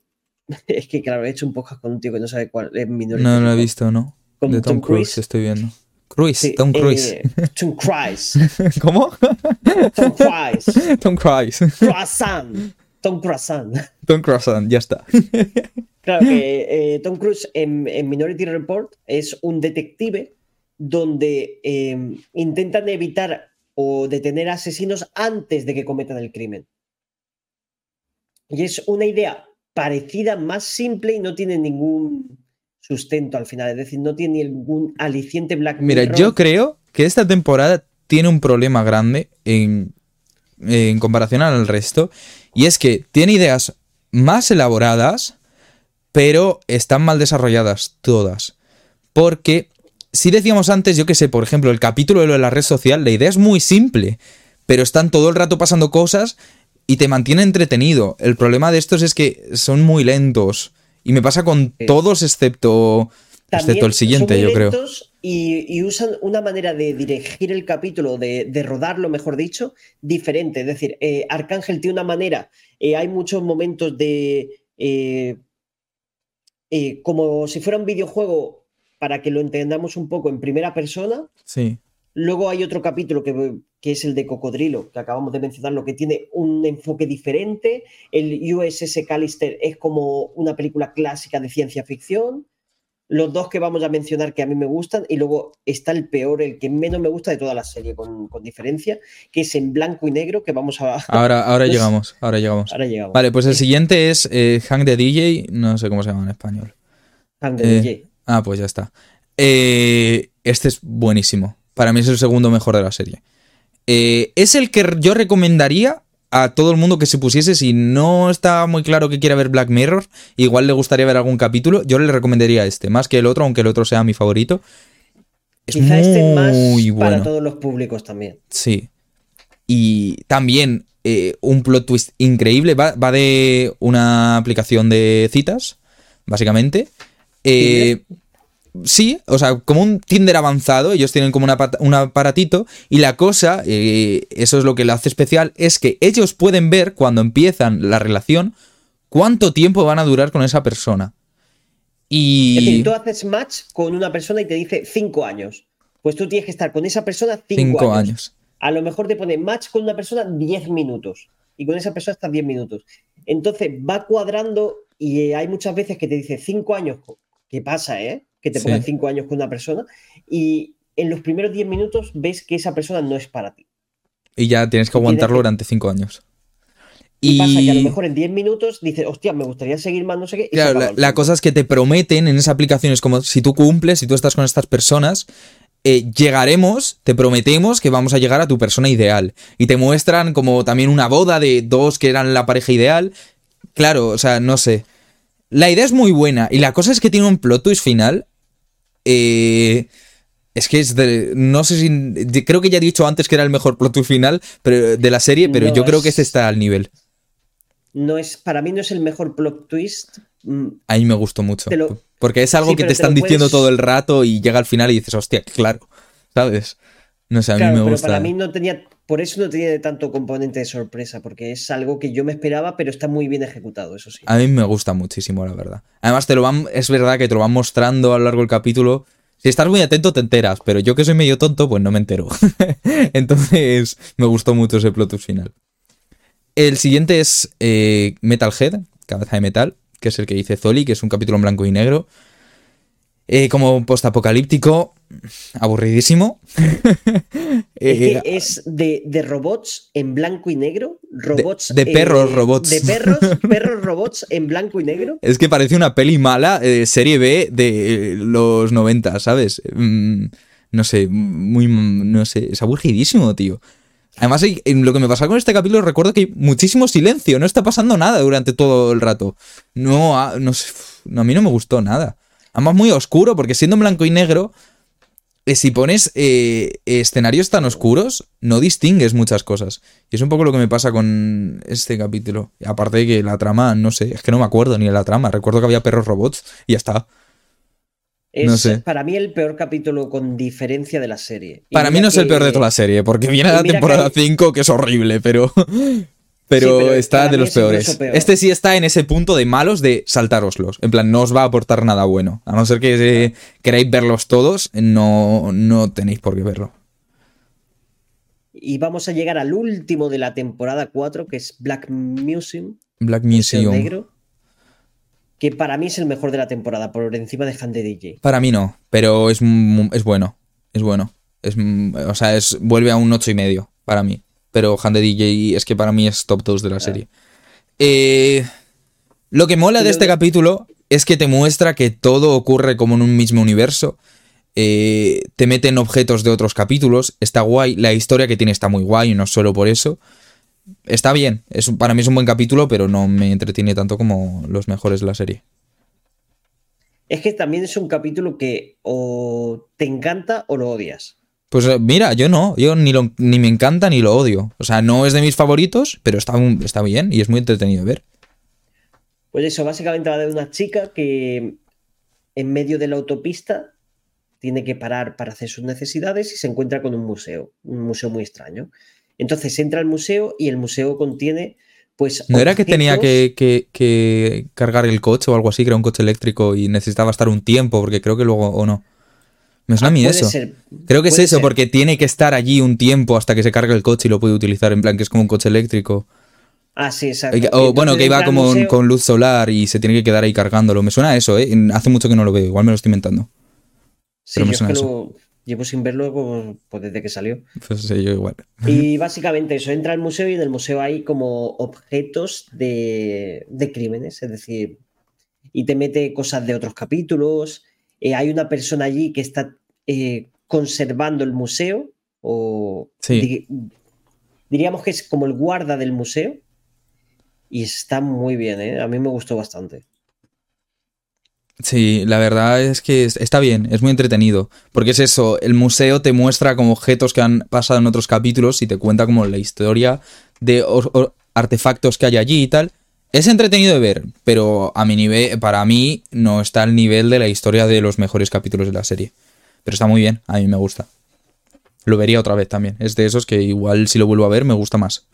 es que, claro, he hecho un podcast con un tío que no sabe cuál es Minority No lo he Report. visto, ¿no? Con De Tom, Tom Cruise Cruise. estoy viendo. Cruise, Sí, Tom Cruise. eh, Tom Cruise. ¿Cómo? Tom Cruise. Tom Cruise. Croissant. Tom Croissant. Tom Cruise, ya está. Claro que eh, Tom Cruise en, en Minority Report es un detective donde eh, intentan evitar o detener asesinos antes de que cometan el crimen. Y es una idea parecida, más simple y no tiene ningún sustento al final. Es decir, no tiene ningún aliciente Black Mira, Mirror. yo creo que esta temporada tiene un problema grande en, en comparación al resto. Y es que tiene ideas más elaboradas, pero están mal desarrolladas todas. Porque, si decíamos antes, yo que sé, por ejemplo, el capítulo de lo de la red social, la idea es muy simple, pero están todo el rato pasando cosas y te mantiene entretenido. El problema de estos es que son muy lentos. Y me pasa con Sí. todos excepto, También excepto el siguiente, son muy yo creo. Y, y usan una manera de dirigir el capítulo, de, de rodarlo, mejor dicho, diferente. Es decir, eh, Arcángel tiene una manera, eh, hay muchos momentos de... eh, como si fuera un videojuego, para que lo entendamos un poco en primera persona. Sí. Luego hay otro capítulo que, que es el de Cocodrilo, que acabamos de mencionarlo, que tiene un enfoque diferente. El USS Callister es como una película clásica de ciencia ficción. Los dos que vamos a mencionar que a mí me gustan, y luego está el peor, el que menos me gusta de toda la serie, con, con diferencia, que es en blanco y negro, que vamos a... Ahora, ahora llegamos, ahora llegamos. Ahora llegamos. Vale, pues el siguiente es eh, Hank the DJ, no sé cómo se llama en español. Hank the eh, DJ. Ah, pues ya está. Eh, este es buenísimo. Para mí es el segundo mejor de la serie. Eh, es el que yo recomendaría a todo el mundo que se pusiese, si no está muy claro que quiera ver Black Mirror, igual le gustaría ver algún capítulo, yo le recomendaría este, más que el otro, aunque el otro sea mi favorito. Es Quizá este más muy para bueno. todos los públicos también. Sí. Y también eh, un plot twist increíble. Va, va de una aplicación de citas, básicamente. Eh, sí, o sea, como un Tinder avanzado. Ellos tienen como una un aparatito. Y la cosa, eh, eso es lo que lo hace especial, es que ellos pueden ver cuando empiezan la relación cuánto tiempo van a durar con esa persona. Y. Es decir, tú haces match con una persona y te dice cinco años. Pues tú tienes que estar con esa persona cinco, Cinco años. años. A lo mejor te pone match con una persona 10 minutos. Y con esa persona estás 10 minutos. Entonces va cuadrando y hay muchas veces que te dice cinco años. ¿Qué pasa, eh? Que te Sí. pongan cinco años con una persona. Y en los primeros 10 minutos ves que esa persona no es para ti. Y ya tienes que tienes aguantarlo que- durante cinco años. Y, pasa que a lo mejor en 10 minutos dices, hostia, me gustaría seguir más, no sé qué. y Claro, la, cosa es que te prometen en esa aplicación, es como si tú cumples, si tú estás con estas personas, eh, llegaremos, te prometemos que vamos a llegar a tu persona ideal. Y te muestran como también una boda de dos que eran la pareja ideal. Claro, o sea, no sé. La idea es muy buena y la cosa es que tiene un plot twist final. Eh, es que es de, no sé si creo que ya he dicho antes que era el mejor plot twist final pero, de la serie, pero No, yo creo que es- este está al nivel. No es, para mí no es el mejor plot twist. mm, A mí me gustó mucho. Lo- Porque es algo Sí, que te te están diciendo todo el rato y llega al final y dices, hostia, claro. ¿Sabes? No sé, a mí me pero gusta. para mí no tenía, por eso no tenía tanto componente de sorpresa, porque es algo que yo me esperaba, pero está muy bien ejecutado, eso sí. A mí me gusta muchísimo, la verdad. Además, te lo van, es verdad que te lo van mostrando a lo largo del capítulo. Si estás muy atento, te enteras, pero yo que soy medio tonto, pues no me entero. Entonces, me gustó mucho ese plot final. El siguiente es eh, Metalhead, Cabeza de Metal, que es el que dice Zoli, que es un capítulo en blanco y negro. Eh, como postapocalíptico, aburridísimo. Es Eh, que es de, de robots en blanco y negro, robots de perros robots. de perros, perros robots en blanco y negro. Es que parece una peli mala, eh, serie B de eh, los 90, ¿sabes? Mm, no sé, muy. No sé, es aburridísimo, tío. Además, en lo que me pasa con este capítulo, recuerdo que hay muchísimo silencio, no está pasando nada durante todo el rato. No, no sé, a mí no me gustó nada. Además, muy oscuro, porque siendo en blanco y negro, si pones eh, escenarios tan oscuros, no distingues muchas cosas. Y es un poco lo que me pasa con este capítulo. Aparte de que la trama, no sé, es que no me acuerdo ni de la trama. Recuerdo que había perros robots y ya está. Es No sé. para mí el peor capítulo con diferencia de la serie. Y Para mí no es el peor de toda la serie, porque viene la temporada hay- 5 que es horrible, pero. Pero, Sí, pero está de los es peores. peor. Este sí está en ese punto de malos de saltároslos. En plan, no os va a aportar nada bueno. A no ser que eh, queráis verlos todos, no, no tenéis por qué verlo. Y vamos a llegar al último de la temporada 4, que es Black Museum, Black Museum. Negro, que para mí es el mejor de la temporada, por encima de Hand DJ. Para mí no, pero es, es bueno. Es bueno. Es, o sea, es, vuelve a un ocho y medio para mí. Pero Hand DJ es que para mí es top 2 de la serie. Eh, lo que mola de este capítulo es que te muestra que todo ocurre como en un mismo universo. Eh, te meten objetos de otros capítulos. Está guay. La historia que tiene está muy guay, no solo por eso. Está bien. Es, para mí es un buen capítulo, pero no me entretiene tanto como los mejores de la serie. Es que también es un capítulo que o te encanta o lo odias. Pues eh, mira, yo no, yo ni, lo- ni me encanta ni lo odio. O sea, no es de mis favoritos, pero está, un- está bien y es muy entretenido de ver. Pues eso, básicamente va de una chica que en medio de la autopista tiene que parar para hacer sus necesidades y se encuentra con un museo, un museo muy extraño. Entonces entra al museo y el museo contiene, pues. ¿No era que tenía que, que- que cargar el coche o algo así, que era un coche eléctrico y necesitaba estar un tiempo, porque creo que luego, o no. Me suena Ah, a mí eso. ser, Creo que es eso, ser. porque tiene que estar allí un tiempo hasta que se cargue el coche y lo puede utilizar, en plan que es como un coche eléctrico. Ah, sí, exacto. O bueno, que iba como museo- con luz solar y se tiene que quedar ahí cargándolo. Me suena a eso, ¿eh? Hace mucho que no lo veo, igual me lo estoy inventando. Sí, pero me yo es suena eso. lo llevo sin verlo como- pues desde que salió. Pues sí, yo igual. Y básicamente eso, entra al museo y en el museo hay como objetos de, de crímenes, es decir, y te mete cosas de otros capítulos. Eh, hay una persona allí que está eh, conservando el museo, o Sí. di- diríamos que es como el guarda del museo. Y está muy bien, ¿eh? a mí me gustó bastante. Sí, la verdad es que es- está bien, es muy entretenido. Porque es eso, el museo te muestra como objetos que han pasado en otros capítulos y te cuenta como la historia de artefactos que hay allí y tal. Es entretenido de ver, pero a mi nivel, para mí no está al nivel de la historia de los mejores capítulos de la serie. Pero está muy bien, a mí me gusta. Lo vería otra vez también. Es de esos que igual si lo vuelvo a ver me gusta más.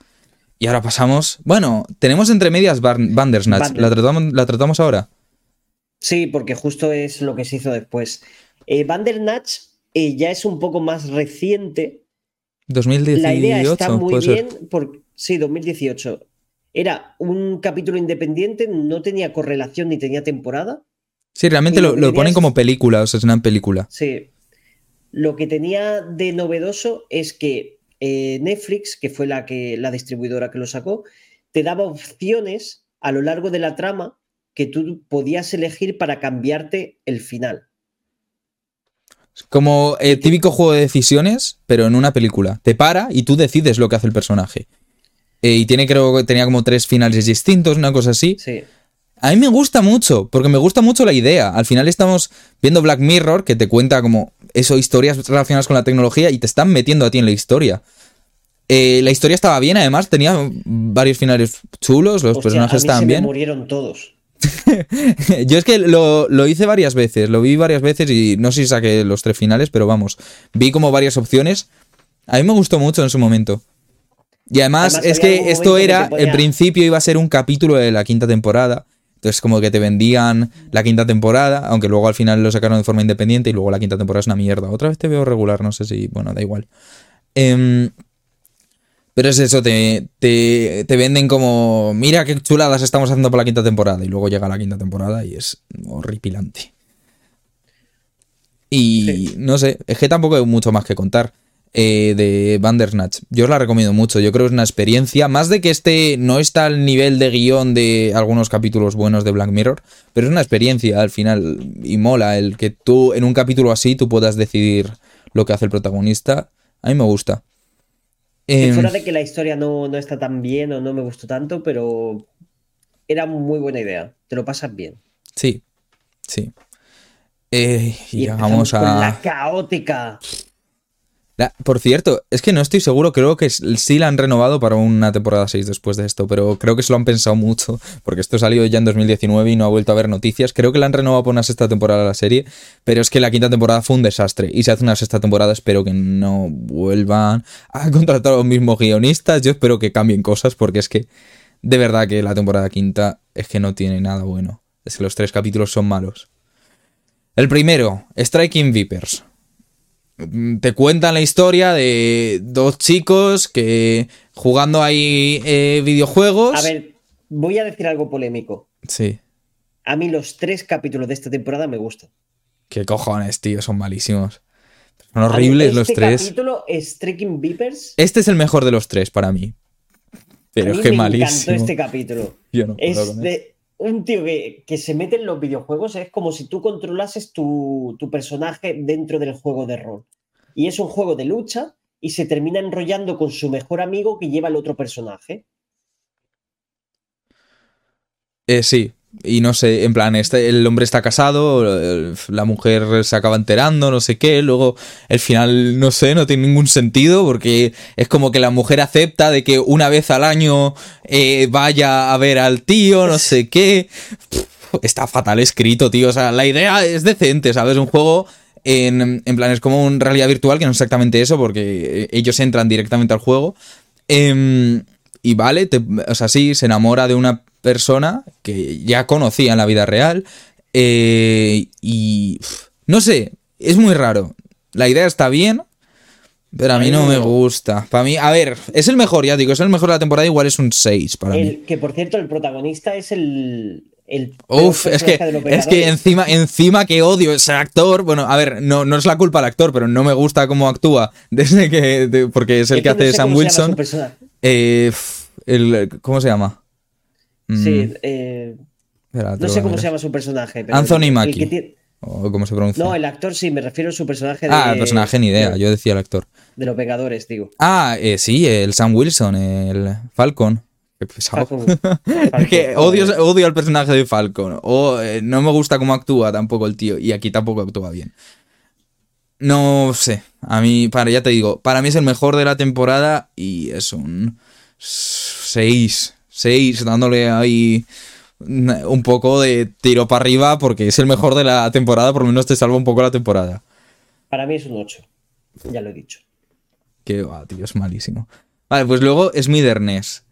Y ahora pasamos. Bueno, tenemos entre medias Bandersnatch. Bander- ¿La tratamos, ¿La tratamos ahora? Sí, porque justo es lo que se hizo después. Eh, Bandersnatch eh, ya es un poco más reciente, 2018, La idea está muy bien, sí, 2018. Era un capítulo independiente, no tenía correlación ni tenía temporada. Sí, realmente lo, lo ponen como película, o sea, es una película. Sí. Lo que tenía de novedoso es que eh, Netflix, que fue la, que, la distribuidora que lo sacó, te daba opciones a lo largo de la trama que tú podías elegir para cambiarte el final. Como el típico juego de decisiones, pero en una película. Te para y tú decides lo que hace el personaje. Eh, y tiene, creo que tenía como tres finales distintos, una cosa así. Sí. A mí me gusta mucho, porque me gusta mucho la idea. Al final estamos viendo Black Mirror, que te cuenta como eso, historias relacionadas con la tecnología y te están metiendo a ti en la historia. Eh, la historia estaba bien, además, tenía varios finales chulos, los Hostia, personajes a mí estaban se me bien. murieron todos. Yo es que lo, lo hice varias veces, lo vi varias veces y no sé si saqué los tres finales, pero vamos, vi como varias opciones. A mí me gustó mucho en su momento. Y además, Además, es que esto que era, ponía- en principio iba a ser un capítulo de la quinta temporada. Entonces como que te vendían la quinta temporada, aunque luego al final lo sacaron de forma independiente y luego la quinta temporada es una mierda. Otra vez te veo regular, no sé si, bueno, da igual. Em, pero es eso, te, te, te venden como, mira qué chuladas estamos haciendo para la quinta temporada. Y luego llega la quinta temporada y es horripilante. Y Sí. no sé, es que tampoco hay mucho más que contar eh, de Bandersnatch. Yo os la recomiendo mucho, yo creo que es una experiencia, más de que este no está al nivel de guion de algunos capítulos buenos de Black Mirror, pero es una experiencia al final y mola el que tú en un capítulo así tú puedas decidir lo que hace el protagonista. A mí me gusta. Em, fuera de que la historia no, no está tan bien o no me gustó tanto, pero era muy buena idea. Te lo pasas bien. Sí, sí. Eh, y con a la caótica. Por cierto, es que no estoy seguro, creo que sí la han renovado para una temporada 6 después de esto, pero creo que se lo han pensado mucho, porque esto salió ya en 2019 y no ha vuelto a haber noticias. Creo que la han renovado por una sexta temporada la serie, pero es que la quinta temporada fue un desastre y se hace una sexta temporada, espero que no vuelvan a contratar a los mismos guionistas, yo espero que cambien cosas, porque es que de verdad que la temporada quinta es que no tiene nada bueno. Es que los tres capítulos son malos. El primero, Striking Vipers. Te cuentan la historia de dos chicos que jugando ahí eh, videojuegos. A ver, voy a decir algo polémico. Sí. A mí los tres capítulos de esta temporada me gustan. Qué cojones, tío, son malísimos. Son horribles los este tres. capítulo, Striking Vipers. Este es el mejor de los tres para mí. Pero es que me malísimo. encantó este capítulo. Yo no puedo es de un tío que, que, se mete en los videojuegos, es como si tú controlases tu, tu, personaje dentro del juego de rol. Y es un juego de lucha y se termina enrollando con su mejor amigo que lleva el otro personaje. Eh, sí, y no sé, en plan, este, el hombre está casado, la mujer se acaba enterando, no sé qué, luego el final, no sé, no tiene ningún sentido porque es como que la mujer acepta de que una vez al año eh, vaya a ver al tío, no sé qué. está fatal escrito, tío, o sea, la idea es decente, ¿sabes? Un juego en, en plan, es como una realidad virtual, que no es exactamente eso porque ellos entran directamente al juego. Eh, y vale, te, o sea, sí, se enamora de una persona que ya conocía en la vida real. Eh, y no sé, es muy raro. La idea está bien, pero a mí no me gusta. Para mí, a ver, es el mejor, ya digo, es el mejor de la temporada, igual es un 6 para el, mí. Que por cierto, el protagonista es el. el Uf, es que, es que encima, encima que odio ese actor. Bueno, a ver, no, no es la culpa del actor, pero no me gusta cómo actúa. Desde que. De, porque es el Es que, que no hace Sam Wilson. Eh, el, ¿Cómo se llama? Mm, Sí, eh, espera, no sé cómo se llama su personaje. pero Anthony el- Mackie. tiene- ¿O cómo se pronuncia? No, el actor sí, me refiero a su personaje de. ah, el personaje ni idea, de- yo decía el actor. De los Vengadores, digo. Ah, eh, sí, el Sam Wilson, el Falcon. Qué pesado. Falcon. Es que odio, odio al personaje de Falcon. O eh, no me gusta cómo actúa tampoco el tío. Y aquí tampoco actúa bien. No sé. A mí, para, ya te digo, para mí es el mejor de la temporada y es un 6. 6, dándole ahí un poco de tiro para arriba porque es el mejor de la temporada. Por lo menos te salva un poco la temporada. Para mí es un 8. Ya lo he dicho. Que va, tío, es malísimo. Vale, pues luego Smitherness.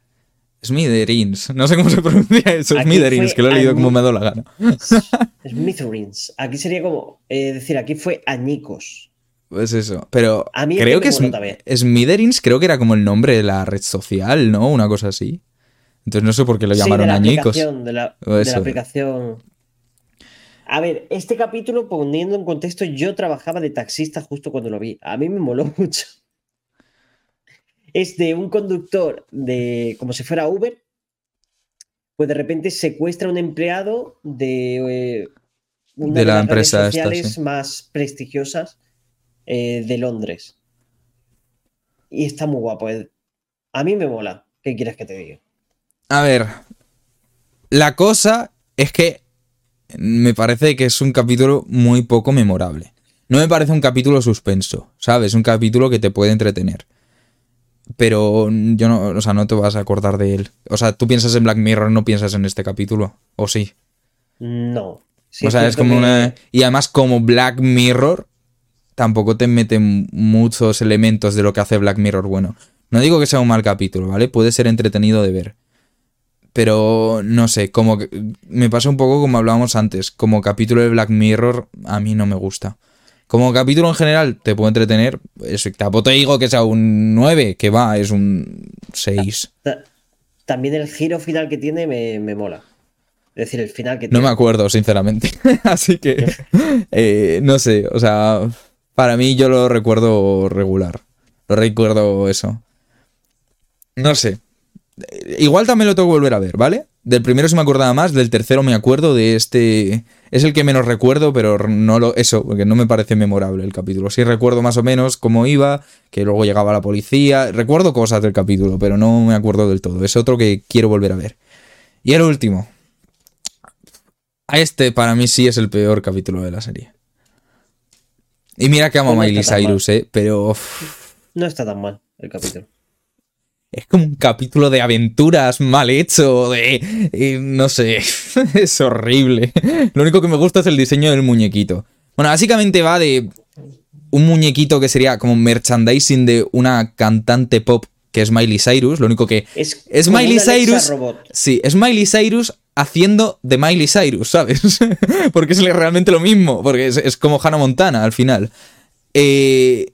Smitherins. No sé cómo se pronuncia eso. Aquí que lo he leído como me ha dado la gana. Smitherins. Aquí sería como. eh, decir, aquí fue añicos. Pues eso. Pero A mí creo que también. Smitherins creo que era como el nombre de la red social, ¿no? Una cosa así. Entonces no sé por qué lo Sí, llamaron de la añicos. aplicación, de la, de aplicación. A ver, este capítulo, poniendo en contexto, yo trabajaba de taxista justo cuando lo vi. A mí me moló mucho. Es de un conductor de. como si fuera Uber. Pues de repente secuestra a un empleado de. eh, una De la las empresa redes esta, sociales sí. más prestigiosas eh, de Londres. Y está muy guapo. eh. A mí me mola. ¿Qué quieres que te diga? A ver. La cosa es que me parece que es un capítulo muy poco memorable. No me parece un capítulo suspenso, ¿sabes? Un capítulo que te puede entretener. Pero yo no, o sea, no te vas a acordar de él. O sea, tú piensas en Black Mirror, no piensas en este capítulo. ¿O sí? No. Sí o sea, es como que- una. Y además, como Black Mirror, tampoco te meten muchos elementos de lo que hace Black Mirror bueno. No digo que sea un mal capítulo, ¿vale? Puede ser entretenido de ver. Pero no sé, como que me pasa un poco como hablábamos antes. Como capítulo de Black Mirror, a mí no me gusta. Como capítulo en general, te puede entretener. Eso, tampoco te digo que sea un 9, que va, es un 6. Ta- También el giro final que tiene me, me mola. Es decir, el final que No tiene. me acuerdo, sinceramente. Así que, eh, no sé, o sea, para mí yo lo recuerdo regular. Lo recuerdo eso. No sé. Eh, Igual también lo tengo que volver a ver, ¿vale? Del primero sí me acordaba más, del tercero me acuerdo, de este... Es el que menos recuerdo, pero no lo... Eso, porque no me parece memorable el capítulo. Sí recuerdo más o menos cómo iba, que luego llegaba la policía. Recuerdo cosas del capítulo, pero no me acuerdo del todo. Es otro que quiero volver a ver. Y el último. A este para mí sí es el peor capítulo de la serie. Y mira que amo a Miley Cyrus, ¿eh? Pero uf, No está tan mal el capítulo. Es como un capítulo de aventuras mal hecho, de... eh, no sé, es horrible. Lo único que me gusta es el diseño del muñequito. Bueno, básicamente va de un muñequito que sería como merchandising de una cantante pop que es Miley Cyrus. Lo único que Es, Miley Cyrus. robot. Sí, es Miley Cyrus haciendo de Miley Cyrus, ¿sabes? porque es realmente lo mismo, porque es, es como Hannah Montana al final. Eh,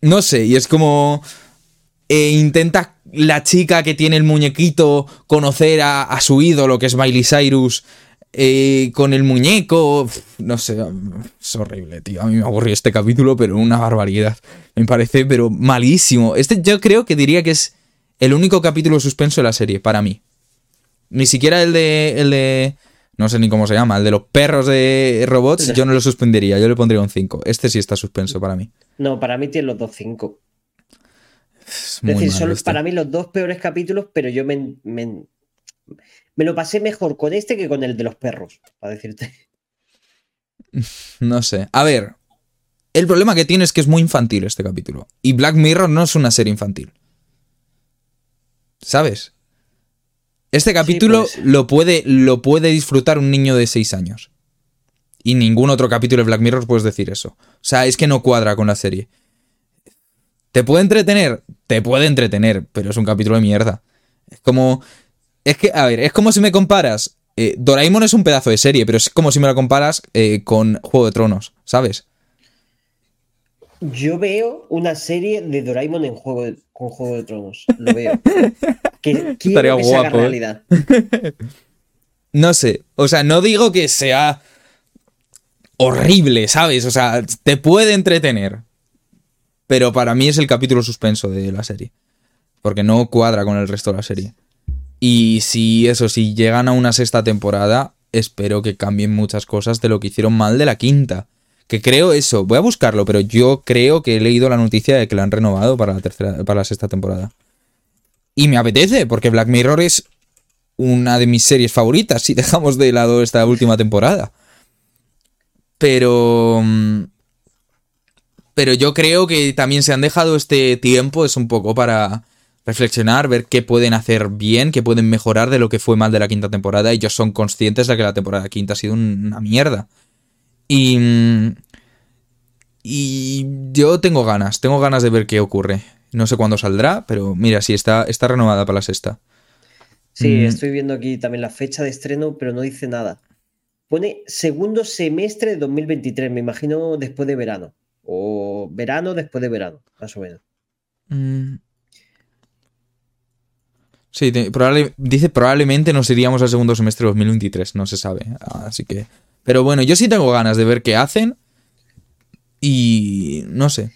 no sé, y es como... eh, intenta la chica que tiene el muñequito conocer a, a su ídolo, que es Miley Cyrus, eh, con el muñeco. No sé, es horrible, tío. A mí me aburrió este capítulo, pero una barbaridad. Me parece, pero malísimo. Este yo creo que diría que es el único capítulo suspenso de la serie, para mí. Ni siquiera el de. el de. No sé ni cómo se llama, el de los perros de robots, yo no lo suspendería, yo le pondría un 5. Este sí está suspenso para mí. No, para mí tiene los dos cinco. Es decir, son este. para mí los dos peores capítulos, pero yo me, me, me lo pasé mejor con este que con el de los perros, para decirte. No sé. A ver. El problema que tiene es que es muy infantil este capítulo. Y Black Mirror no es una serie infantil. ¿Sabes? Este capítulo pues. lo, puede, lo puede disfrutar un niño de 6 años. Y ningún otro capítulo de Black Mirror puedes decir eso. O sea, es que no cuadra con la serie. ¿Te puede entretener? Te puede entretener, pero es un capítulo de mierda. Es como. Es que, a ver, es como si me comparas. eh, Doraemon es un pedazo de serie, pero es como si me lo comparas eh, con Juego de Tronos, ¿sabes? Yo veo una serie de Doraemon en juego de- con Juego de Tronos. Lo veo. Que Estaría que se haga guapo, ¿eh? realidad. No sé. O sea, no digo que sea horrible, ¿sabes? O sea, te puede entretener. Pero para mí es el capítulo suspenso de la serie. Porque no cuadra con el resto de la serie. Y si eso, si llegan a una sexta temporada, espero que cambien muchas cosas de lo que hicieron mal de la quinta. Que creo eso, voy a buscarlo, pero yo creo que he leído la noticia de que la han renovado para la tercera, para la sexta temporada. Y me apetece, porque Black Mirror es una de mis series favoritas, si dejamos de lado esta última temporada. Pero. Pero yo creo que también se han dejado este tiempo, es un poco para reflexionar, ver qué pueden hacer bien, qué pueden mejorar de lo que fue mal de la quinta temporada. Ellos son conscientes de que la temporada quinta ha sido un- una mierda. Y. Y yo tengo ganas, tengo ganas de ver qué ocurre. No sé cuándo saldrá, pero mira, sí, está, está renovada para la sexta. Sí, Mm. estoy viendo aquí también la fecha de estreno, pero no dice nada. Pone segundo semestre de 2023, me imagino después de verano. O verano después de verano, más o menos. Mm. Sí, te- probable- dice probablemente nos iríamos al segundo semestre de 2023, no se sabe. Así que. Pero bueno, yo sí tengo ganas de ver qué hacen. Y. No sé.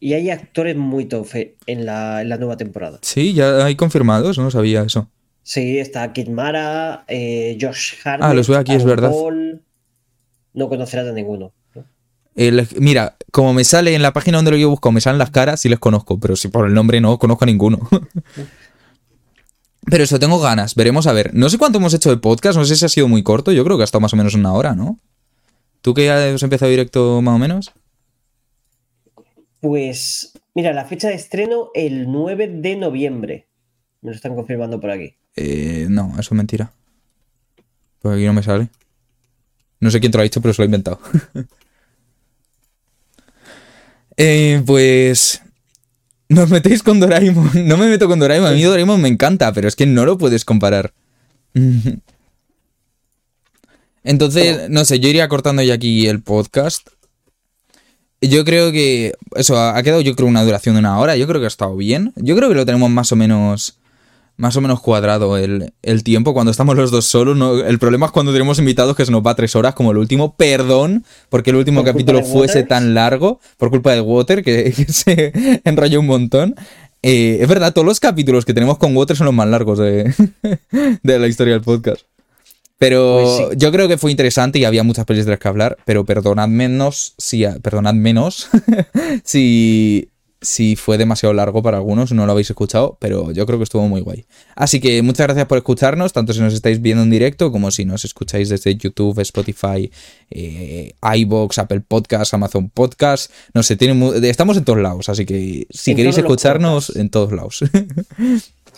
Y hay actores muy tofe en la, en la nueva temporada. Sí, ya hay confirmados, no sabía eso. Sí, está Kid Mara, eh, Josh Hartnett. Ah, los veo aquí, es verdad. Paul. No conocerás a ninguno. El- mira, como me sale en la página donde lo yo busco, me salen las caras, sí les conozco, pero si por el nombre no conozco a ninguno. pero eso, tengo ganas, veremos a ver. No sé cuánto hemos hecho de podcast, no sé si ha sido muy corto, yo creo que ha estado más o menos una hora, ¿no? ¿Tú que ya has empezado directo más o menos? Pues, mira, la fecha de estreno el 9 de noviembre. Me lo están confirmando por aquí. Eh, no, eso es mentira. Porque aquí no me sale. No sé quién te lo ha dicho, pero se lo he inventado. Eh, pues. Nos metéis con Doraemon. No me meto con Doraemon. A mí Doraemon me encanta, pero es que no lo puedes comparar. Entonces, no sé, yo iría cortando ya aquí el podcast. Yo creo que. Eso, ha ha quedado, yo creo, una duración de una hora. Yo creo que ha estado bien. Yo creo que lo tenemos más o menos. Más o menos cuadrado el, el tiempo cuando estamos los dos solos. ¿no? El problema es cuando tenemos invitados que se nos va tres horas, como el último. Perdón, porque el último capítulo fuese Waters. tan largo por culpa de Water, que, que se enrolló un montón. Eh, es verdad, todos los capítulos que tenemos con Water son los más largos de, de la historia del podcast. Pero Pues sí. yo creo que fue interesante y había muchas pelis de las que hablar, pero perdonad menos si perdonad menos si si fue demasiado largo para algunos, no lo habéis escuchado, pero yo creo que estuvo muy guay. Así que muchas gracias por escucharnos, tanto si nos estáis viendo en directo como si nos escucháis desde YouTube, Spotify, eh, iBox, Apple Podcast, Amazon Podcast. No sé, estamos en todos lados, así que si queréis escucharnos, en todos lados.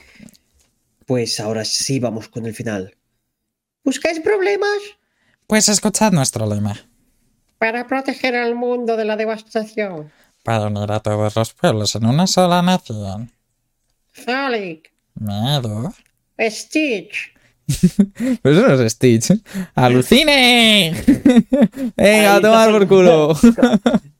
pues ahora sí vamos con el final. ¿Buscáis problemas? Pues escuchad nuestro lema. Para proteger al mundo de la devastación para unir a todos los pueblos en una sola nación. Sonic. Miedo. Stitch. Pero eso no es Stitch. ¡Alucine! Venga, a tomar por culo.